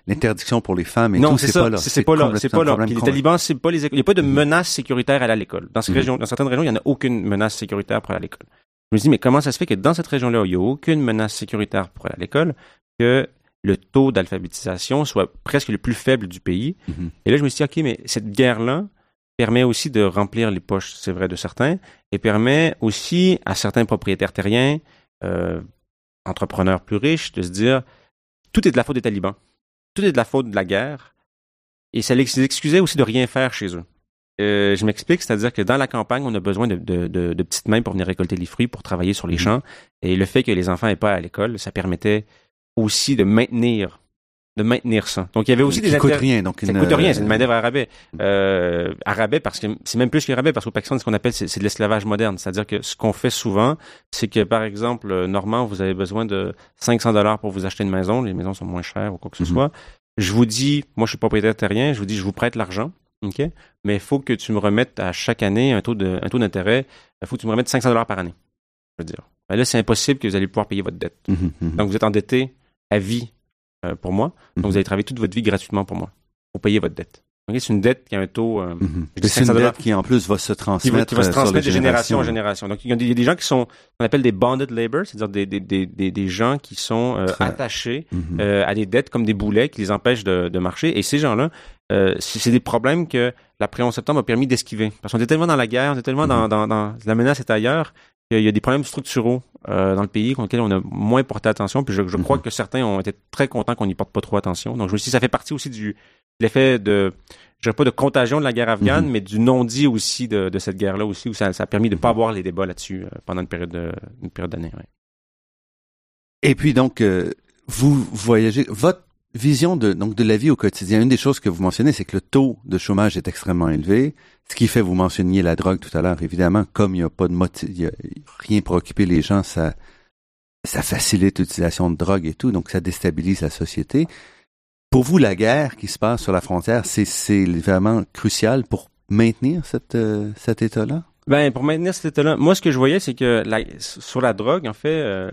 S2: l'interdiction pour les femmes et
S3: non, c'est
S2: pas là.
S3: C'est c'est pas là. C'est pas là. Puis les talibans, c'est pas les écoles. Il n'y a pas de
S2: Mhm.
S3: menace sécuritaire à l'école. Dans ces régions, dans certaines régions, il n'y en a aucune menace sécuritaire pour aller à l'école. Je me dis, mais comment ça se fait que dans cette région-là, il n'y a aucune menace sécuritaire pour aller à l'école, que le taux d'alphabétisation soit presque le plus faible du pays?
S2: Mhm.
S3: Et là, je me suis dit, OK, mais cette guerre-là permet aussi de remplir les poches, c'est vrai, de certains, et permet aussi à certains propriétaires terriens, euh, entrepreneurs plus riches, de se dire, tout est de la faute des talibans. Tout est de la faute de la guerre. Et ça les excusait aussi de rien faire chez eux. Euh, je m'explique, c'est-à-dire que dans la campagne, on a besoin de, de, de, de petites mains pour venir récolter les fruits, pour travailler sur les
S2: Mhm.
S3: champs. Et le fait que les enfants n'aient pas à l'école, ça permettait aussi de maintenir, de maintenir ça. Donc il y avait aussi
S2: qui
S3: des
S2: coûte rien. Donc
S3: ça
S2: une,
S3: coûte rien, c'est
S2: euh,
S3: une main-d'œuvre à rabais. Euh, à rabais parce que c'est même plus que rabais parce qu'au Pakistan, ce qu'on appelle, c'est c'est de l'esclavage moderne. C'est-à-dire que ce qu'on fait souvent, c'est que, par exemple, euh, Normand, vous avez besoin de 500 dollars pour vous acheter une maison. Les maisons sont moins chères ou quoi que ce
S2: Mhm.
S3: soit. Je vous dis, moi, je suis propriétaire terrien, je vous dis, je vous prête l'argent. OK? Mais il faut que tu me remettes à chaque année un taux de, un taux d'intérêt. Il faut que tu me remettes 500 dollars par année. Je veux dire. Ben là, c'est impossible que vous allez pouvoir payer votre dette.
S2: mhm, mhm.
S3: Donc, vous êtes endetté à vie euh, pour moi. Donc,
S2: Mhm.
S3: vous allez travailler toute votre vie gratuitement pour moi, pour payer votre dette. Ok, C'est une dette qui a un taux euh,
S2: Mhm. C'est une
S3: 500 dollars.
S2: dette qui, en plus, va se
S3: qui,
S2: transmettre,
S3: va, qui va se
S2: euh,
S3: transmettre de génération en
S2: générations.
S3: génération. Donc, il y a des, il y a des gens qui sont, qu'on appelle des bonded labor, c'est-à-dire des, des, des, des, des gens qui sont euh,
S2: Très-
S3: attachés
S2: Mhm.
S3: à des dettes comme des boulets qui les empêchent de, de marcher. Et ces gens-là, c'est c'est des problèmes que l'après 11 septembre a permis d'esquiver. Parce qu'on était tellement dans la guerre, on était tellement dans, dans, dans la menace est ailleurs, qu'il y a des problèmes structuraux euh, dans le pays auxquels on a moins porté attention. Puis je, je crois
S2: Mhm.
S3: que certains ont été très contents qu'on n'y porte pas trop attention. Donc je me suis dit, ça fait partie aussi du de l'effet de, je dirais pas de contagion de la guerre afghane,
S2: Mhm.
S3: mais du non-dit aussi de, de cette guerre-là aussi, où ça, ça a permis de ne pas avoir les débats là-dessus euh, pendant une période de, une période d'années. ouais.
S2: Et puis donc, euh, vous voyagez. Votre vision de donc de la vie au quotidien. Une des choses que vous mentionnez, c'est que le taux de chômage est extrêmement élevé. Ce qui fait, vous mentionniez la drogue tout à l'heure. Évidemment, comme il n'y a pas de motif, a rien pour occuper les gens, ça ça facilite l'utilisation de drogue et tout, donc ça déstabilise la société. Pour vous, la guerre qui se passe sur la frontière, c'est c'est vraiment crucial pour maintenir cette, euh, cet état-là?
S3: Ben, pour maintenir cet état-là, moi, ce que je voyais, c'est que la, sur la drogue, en fait, euh,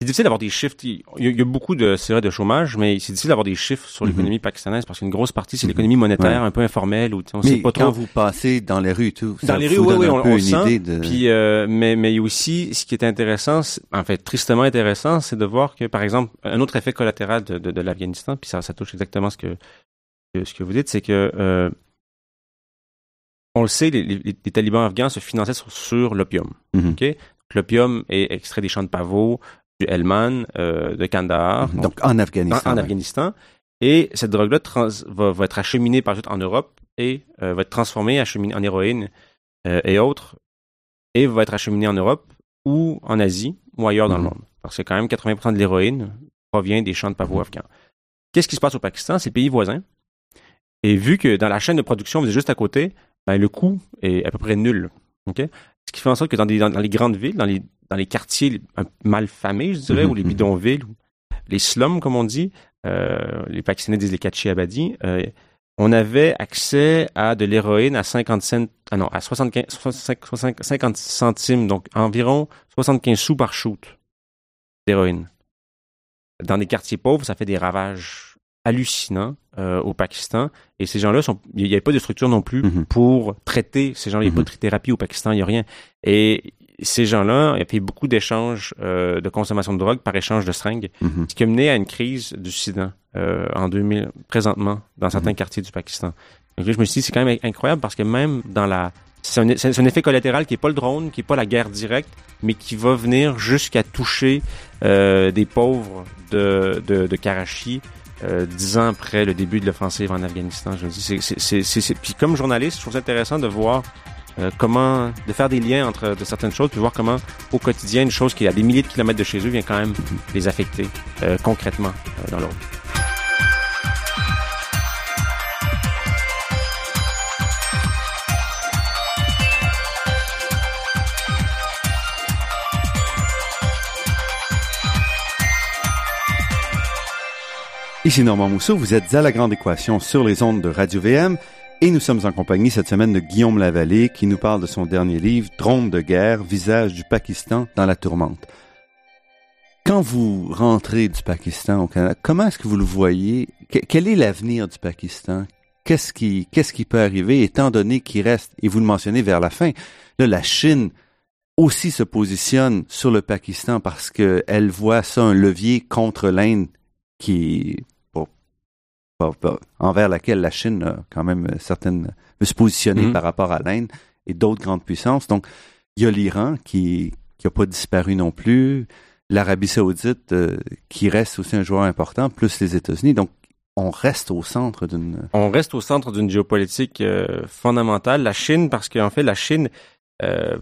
S3: c'est difficile d'avoir des chiffres. Il y, a, il y a beaucoup de, c'est vrai, de chômage, mais c'est difficile d'avoir des chiffres sur
S2: Mhm.
S3: l'économie pakistanaise parce qu'une grosse partie, c'est
S2: Mhm.
S3: l'économie monétaire,
S2: Ouais.
S3: un peu informelle, où on
S2: Mais
S3: sait pas
S2: quand
S3: trop.
S2: vous passez dans les rues et tout,
S3: Dans
S2: ça
S3: les
S2: vous
S3: rues, oui,
S2: donne
S3: oui,
S2: un
S3: on-
S2: peu
S3: on
S2: une
S3: sent.
S2: idée de.
S3: Puis, euh, mais, mais aussi, ce qui est intéressant, en fait, tristement intéressant, c'est de voir que, par exemple, un autre effet collatéral de, de, de l'Afghanistan, puis ça, ça touche exactement ce que, ce que vous dites, c'est que, euh, on le sait, les, les- les talibans afghans se finançaient sur, sur l'opium.
S2: Mhm.
S3: L'opium est extrait des champs de pavots, du Helmand, euh, de Kandahar,
S2: Mhm. Donc en
S3: en,
S2: Afghanistan.
S3: en
S2: ouais.
S3: Afghanistan. Et cette drogue-là va, va être acheminée par en Europe et euh, va être transformée, acheminée en héroïne et autres, et va être acheminé en Europe ou en Asie ou ailleurs dans le
S2: Mhm.
S3: monde. Parce que quand même 80% de l'héroïne provient des champs de pavots afghans. Qu'est-ce qui se passe au Pakistan? C'est pays voisin. Et vu que dans la chaîne de production, vous êtes juste à côté, ben, le coût est à peu près nul. ok? Ce qui fait en sorte que dans, des- dans- dans les grandes villes, dans les, dans les quartiers mal famés, je dirais,
S2: Mhm,
S3: ou les
S2: mhm.
S3: bidonvilles, ou les slums, comme on dit, euh, les Pakistanais disent les kachis abadis, euh, on avait accès à de l'héroïne à 50 cents, ah non, à 75, 65 65 50 centimes, donc environ 75 sous par shoot d'héroïne. Dans des quartiers pauvres, ça fait des ravages hallucinants euh, au Pakistan. Et ces gens-là, sont, il n'y avait pas de structure non plus
S2: Mhm.
S3: pour traiter ces gens-là. Il n'y a pas
S2: Mhm.
S3: de thérapie au Pakistan, il n'y a rien. Et ces gens-là, il y a eu beaucoup d'échanges euh, de consommation de drogue par échange de seringues,
S2: Mhm.
S3: ce qui a mené à une crise du sida euh, en 2000, présentement, dans certains quartiers du Pakistan. Donc là, je me suis dit, c'est quand même incroyable parce que même dans la... C'est un, effet collatéral qui n'est pas le drone, qui n'est pas la guerre directe, mais qui va venir jusqu'à toucher euh, des pauvres de, de, de Karachi dix ans après le début de l'offensive en Afghanistan. Je me dis, c'est, Puis comme journaliste, je trouve intéressant de voir euh, comment, de faire des liens entre de certaines choses, puis voir comment au quotidien, une chose qui est à des milliers de kilomètres de chez eux vient quand même les affecter euh, concrètement euh, dans leur
S2: Ici Normand Mousseau, vous êtes à La Grande Équation sur les ondes de Radio VM et nous sommes en compagnie cette semaine de Guillaume Lavallée qui nous parle de son dernier livre, Drone de guerre, visage du Pakistan dans la tourmente. Quand vous rentrez du Pakistan au Canada, comment est-ce que vous le voyez? Que- quel est l'avenir du Pakistan? Qu'est-ce qui, peut arriver étant donné qu'il reste, et vous le mentionnez vers la fin, là, la Chine aussi se positionne sur le Pakistan parce qu'elle voit ça un levier contre l'Inde qui envers laquelle la Chine a quand même certaines veut se positionner
S3: Mhm.
S2: par rapport à l'Inde et d'autres grandes puissances. Donc il y a l'Iran qui qui a pas disparu non plus, l'Arabie Saoudite euh, qui reste aussi un joueur important, plus les États-Unis. Donc on reste au centre d'une
S3: On reste au centre d'une géopolitique euh, fondamentale, la Chine, parce qu'en fait, la Chine, euh,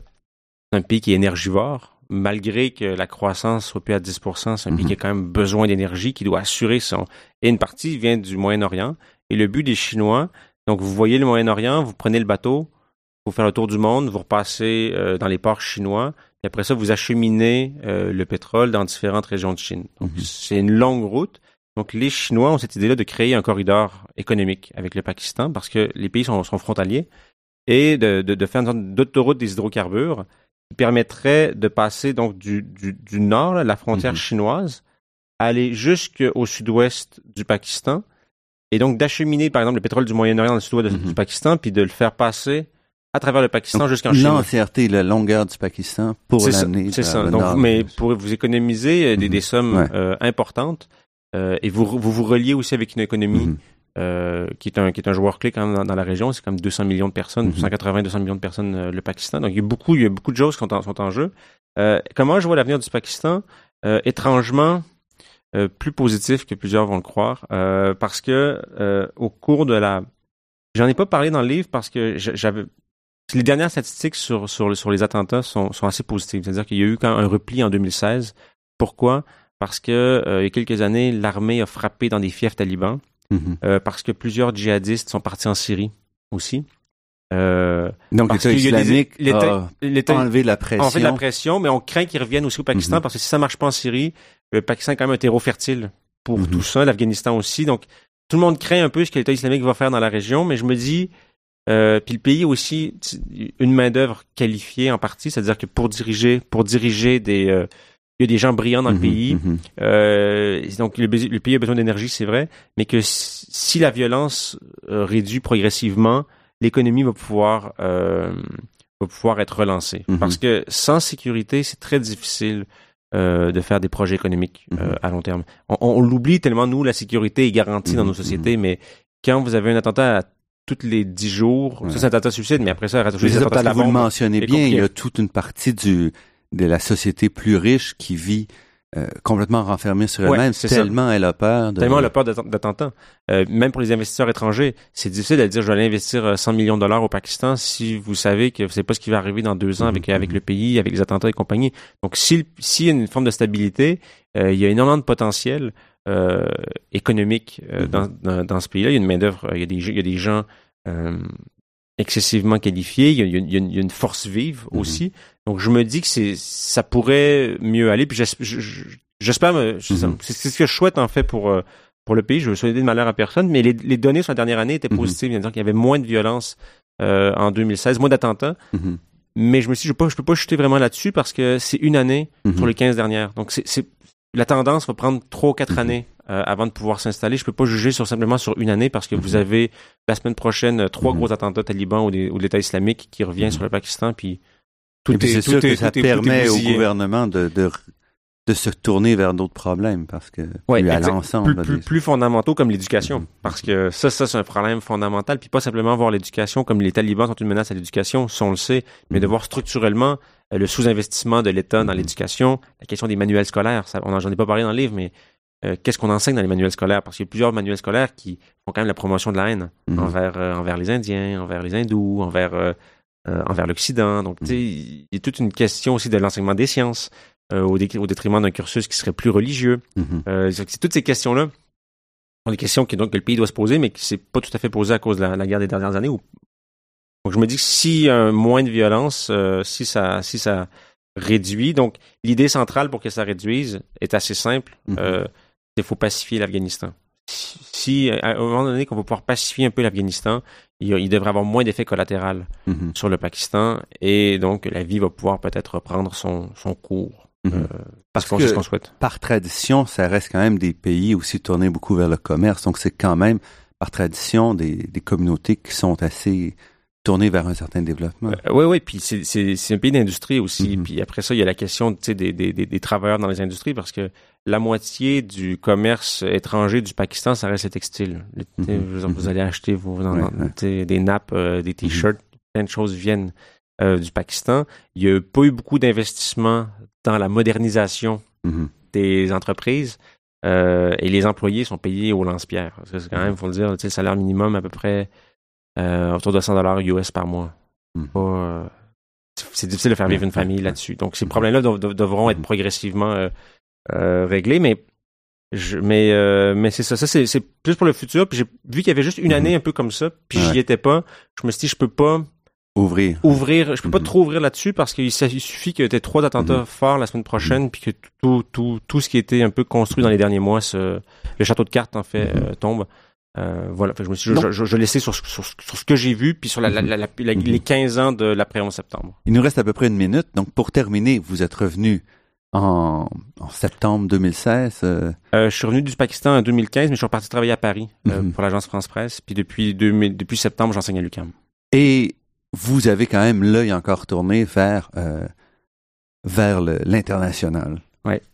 S3: c'est un pays qui est énergivore. Malgré que la croissance soit plus à 10 c'est un pays
S2: Mhm.
S3: qui a quand même besoin d'énergie, qui doit assurer son... Et une partie vient du Moyen-Orient. Et le but des Chinois, donc vous voyez le Moyen-Orient, vous prenez le bateau, vous faire le tour du monde, vous repassez euh, dans les ports chinois, et après ça, vous acheminez euh, le pétrole dans différentes régions de Chine. Donc,
S2: Mhm.
S3: c'est une longue route. Donc, les Chinois ont cette idée-là de créer un corridor économique avec le Pakistan parce que les pays sont, sont frontaliers et de, de, de faire une sorte d'autoroute des hydrocarbures qui permettrait de passer donc du, du, du nord, là, la frontière
S2: Mhm.
S3: chinoise, aller jusqu'au sud-ouest du Pakistan et donc d'acheminer, par exemple, le pétrole du Moyen-Orient dans le sud-ouest
S2: Mhm.
S3: du Pakistan puis de le faire passer à travers le Pakistan jusqu'en Chine.
S2: l'entièreté, la longueur du Pakistan pour
S3: C'est ça,
S2: l'année.
S3: C'est
S2: vers
S3: ça.
S2: le
S3: Donc,
S2: nord.
S3: mais pour vous économiser euh, des,
S2: Mhm.
S3: des sommes
S2: Ouais.
S3: euh, importantes euh, et vous, vous vous reliez aussi avec une économie. Euh, qui est un qui est un joueur clé quand même dans, dans la région. C'est comme 200 millions de personnes,
S2: Mhm.
S3: 180, 200 millions de personnes euh, le Pakistan. Donc il y a beaucoup il y a beaucoup de choses qui sont en, sont en jeu. Euh, comment je vois l'avenir du Pakistan? Étrangement. plus positif que plusieurs vont le croire, parce que au cours de la, j'en ai pas parlé dans le livre parce que j'a- j'avais les dernières statistiques sur, sur, sur les attentats sont, sont assez positives. C'est-à-dire qu'il y a eu quand un repli en 2016. Pourquoi? Parce que euh, il y a quelques années, l'armée a frappé dans des fiefs talibans,
S2: Mhm.
S3: euh, parce que plusieurs djihadistes sont partis en Syrie aussi. Euh,
S2: Donc l'État
S3: y a des-
S2: islamique a enlevé la pression.
S3: on fait de la pression, mais on craint qu'ils reviennent aussi au Pakistan
S2: Mhm.
S3: parce que si ça marche pas en Syrie, le Pakistan est quand même un terreau fertile pour
S2: Mhm.
S3: tout ça, l'Afghanistan aussi. Donc tout le monde craint un peu ce que l'État islamique va faire dans la région, mais je me dis, euh, puis le pays a aussi une main d'œuvre qualifiée en partie, c'est-à-dire que pour diriger, pour diriger des, euh, il y a des gens brillants dans le
S2: Mhm,
S3: pays.
S2: mhm.
S3: Euh, donc le, le pays a besoin d'énergie, c'est vrai, mais que si, la violence euh, réduit progressivement, l'économie va pouvoir euh, va pouvoir être relancée.
S2: Mhm.
S3: Parce que sans sécurité, c'est très difficile euh, de faire des projets économiques euh, à long terme. On, on l'oublie tellement nous, la sécurité est garantie dans nos sociétés, mais quand vous avez un attentat à tous les dix jours,
S2: Ouais.
S3: ça c'est un attentat suicide, mais après ça,
S2: parce
S3: de la
S2: vous le mentionnez bien, il y a toute une partie du, de la société plus riche qui vit euh, complètement renfermée sur
S3: Ouais,
S2: elle-même,
S3: ça.
S2: tellement elle a peur de...
S3: Tellement elle a peur d'atten- d'attentats. Euh, même pour les investisseurs étrangers, c'est difficile de dire je vais aller investir euh, 100 millions de dollars au Pakistan si vous savez que vous savez pas ce qui va arriver dans deux ans avec avec
S2: mhm.
S3: le pays, avec les attentats et compagnie. Donc si s'il y a une forme de stabilité, euh, il y a énormément de potentiel euh, économique euh,
S2: Mhm.
S3: dans, dans, dans ce pays-là. Il y a une main d'œuvre, il y a des il y a des gens euh, excessivement qualifiés. Il y a, il y a une- il y a une, il y a une force vive
S2: Mhm.
S3: aussi. Donc je me dis que c'est ça pourrait mieux aller. Puis j'es- je- je- j'espère,
S2: Mhm.
S3: c'est ce que je souhaite en fait pour euh, pour le pays. Je veux souhaiter de malheur à personne, mais les, les données sur la dernière année étaient
S2: Mhm.
S3: positives. C'est-à-dire qu'il y avait moins de violence euh, en 2016, moins d'attentats.
S2: Mhm,
S3: Mais je me suis dit, je peux pas, je peux pas chuter vraiment là-dessus parce que c'est une année sur les 15 dernières. Donc c'est la tendance va prendre trois ou quatre
S2: Mhm.
S3: années euh, avant de pouvoir s'installer. Je peux pas juger sur simplement sur une année parce que vous avez la semaine prochaine trois gros attentats talibans ou, des- ou de l'État islamique qui revient sur le Pakistan. Puis tout
S2: Et
S3: est,
S2: c'est
S3: tout
S2: sûr
S3: est-
S2: que ça
S3: tout est- tout est
S2: permet au gouvernement de, de, de se tourner vers d'autres problèmes parce que
S3: Ouais,
S2: plus à l'ensemble.
S3: plus, plus,
S2: des-
S3: plus fondamentaux comme l'éducation.
S2: Mhm.
S3: Parce que ça, ça, c'est un problème fondamental. Puis pas simplement voir l'éducation comme les talibans sont une menace à l'éducation, ça on le sait, mais de
S2: Mhm.
S3: voir structurellement euh, le sous-investissement de l'État dans
S2: Mhm.
S3: l'éducation, la question des manuels scolaires. Ça, on en, j'en ai pas parlé dans le livre, mais euh, qu'est-ce qu'on enseigne dans les manuels scolaires? Parce qu'il y a plusieurs manuels scolaires qui font quand même la promotion de la haine envers, euh, envers les Indiens, envers les Hindous, envers, euh, euh, envers l'Occident. Donc, tu sais, il y a toute une question aussi de l'enseignement des sciences euh, au, dé- au détriment d'un cursus qui serait plus religieux.
S2: Mhm.
S3: Euh, c'est toutes ces questions-là sont des questions que, donc, que le pays doit se poser, mais qui s'est pas tout à fait posé à cause de la, la guerre des dernières années. Donc, je me dis que si moins de violence, si ça, si ça réduit, donc l'idée centrale pour que ça réduise est assez simple.
S2: Mhm.
S3: Il faut pacifier l'Afghanistan. Si, à un moment donné qu'on va pouvoir pacifier un peu l'Afghanistan, il, il devrait avoir moins d'effets collatéraux
S2: Mhm.
S3: sur le Pakistan et donc la vie va pouvoir peut-être reprendre son, son cours.
S2: Mhm.
S3: euh, parce qu'on
S2: que-
S3: c'est ce qu'on souhaite.
S2: Par tradition, ça reste quand même des pays aussi tournés beaucoup vers le commerce. Donc, c'est quand même, par tradition, des, des communautés qui sont assez tournées vers un certain développement.
S3: oui, oui, puis c'est- un pays d'industrie aussi.
S2: Mhm.
S3: Puis après ça, il y a la question des, des, des, des travailleurs dans les industries parce que la moitié du commerce étranger du Pakistan, ça reste le textile. Le-
S2: Mhm.
S3: dire, Vous
S2: Mhm.
S3: allez acheter dans-
S2: Ouais, ouais.
S3: des nappes, euh, des t-shirts, plein de choses viennent euh, du Pakistan. Il n'y a pas eu beaucoup d'investissement dans la modernisation des entreprises euh, et les employés sont payés au lance-pierre. Parce que c'est quand même, faut le dire, le salaire minimum à peu près euh, autour de 100 dollars US par mois. Pas, euh, c'est difficile de faire vivre une famille là-dessus. Donc ces problèmes-là dev- dev- devront être
S2: Mhm.
S3: progressivement euh, réglés, mais je, mais euh, mais c'est ça, ça c'est plus pour le futur. Puis j'ai vu qu'il y avait juste une année un peu comme ça, puis
S2: Ouais.
S3: j'y étais pas. Je me suis dit je peux pas
S2: Ouvrir.
S3: ouvrir, je peux pas trop ouvrir là-dessus parce qu'il suffit qu'il y ait trois attentats forts la semaine prochaine, puis que tout, tout, tout ce qui était un peu construit dans les derniers mois, le château de cartes en fait euh, tombe. Euh, voilà, je me suis, je, je, je laissais sur, sur, sur ce que j'ai vu, puis sur la, la- la- la- la-
S2: Mhm.
S3: les 15 ans de l'après 11 septembre.
S2: Il nous reste à peu près une minute. Donc, pour terminer, vous êtes revenu en, en septembre 2016. euh,
S3: Euh, je suis revenu du Pakistan en 2015, mais je suis reparti travailler à Paris euh,
S2: Mhm.
S3: pour l'agence France Presse, puis depuis 2000 depuis septembre, j'enseigne à l'UQAM.
S2: et vous avez quand même l'œil encore tourné vers, euh, vers l'international.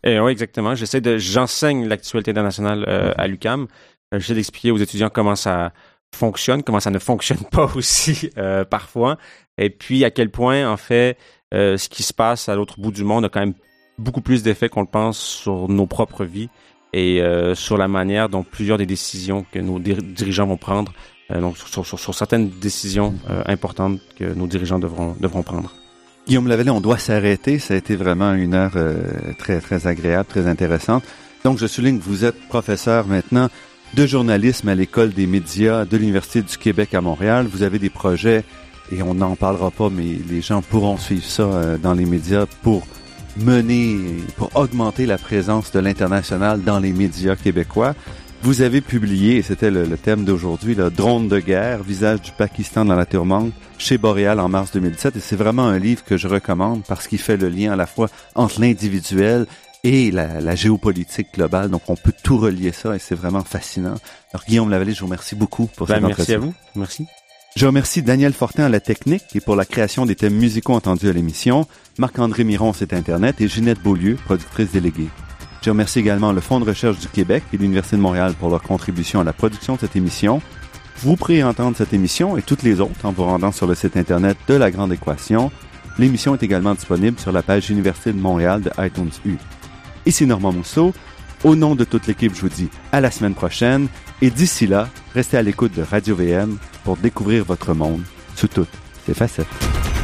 S3: Euh, ouais, exactement. J'essaie de, j'enseigne l'actualité internationale euh,
S2: Mhm.
S3: à l'UCAM. Euh, J'essaie d'expliquer aux étudiants comment ça fonctionne, comment ça ne fonctionne pas aussi euh, parfois, et puis à quel point en fait euh, ce qui se passe à l'autre bout du monde a quand même beaucoup plus d'effets qu'on le pense sur nos propres vies et sur la manière dont plusieurs des décisions que nos dir- dirigeants vont prendre, donc sur, certaines décisions importantes que nos dirigeants devront devront prendre.
S2: Guillaume Lavallée, on doit s'arrêter. Ça a été vraiment une heure très, très agréable, très intéressante. Donc, je souligne que vous êtes professeur maintenant de journalisme à l'École des médias de l'Université du Québec à Montréal. Vous avez des projets, et on n'en parlera pas, mais les gens pourront suivre ça euh, dans les médias pour mener, pour augmenter la présence de l'international dans les médias québécois. Vous avez publié, et c'était le, le thème d'aujourd'hui, le drone de guerre, visage du Pakistan dans la tourmente, chez Boréal en mars 2017. Et c'est vraiment un livre que je recommande parce qu'il fait le lien à la fois entre l'individuel et la, la géopolitique globale. Donc, on peut tout relier ça et c'est vraiment fascinant. Alors, Guillaume Lavallée, je vous remercie beaucoup pour
S3: Ben,
S2: cet
S3: merci à vous. Merci.
S2: Je remercie Daniel Fortin à la technique et pour la création des thèmes musicaux entendus à l'émission, Marc-André Miron, site Internet, et Ginette Beaulieu, productrice déléguée. Je remercie également le Fonds de recherche du Québec et l'Université de Montréal pour leur contribution à la production de cette émission. Vous pourrez entendre cette émission et toutes les autres en vous rendant sur le site Internet de La Grande Équation. L'émission est également disponible sur la page Université de Montréal de iTunes U. Ici Normand Mousseau. Au nom de toute l'équipe, je vous dis à la semaine prochaine. Et d'ici là, restez à l'écoute de Radio VM pour découvrir votre monde sous toutes ses facettes.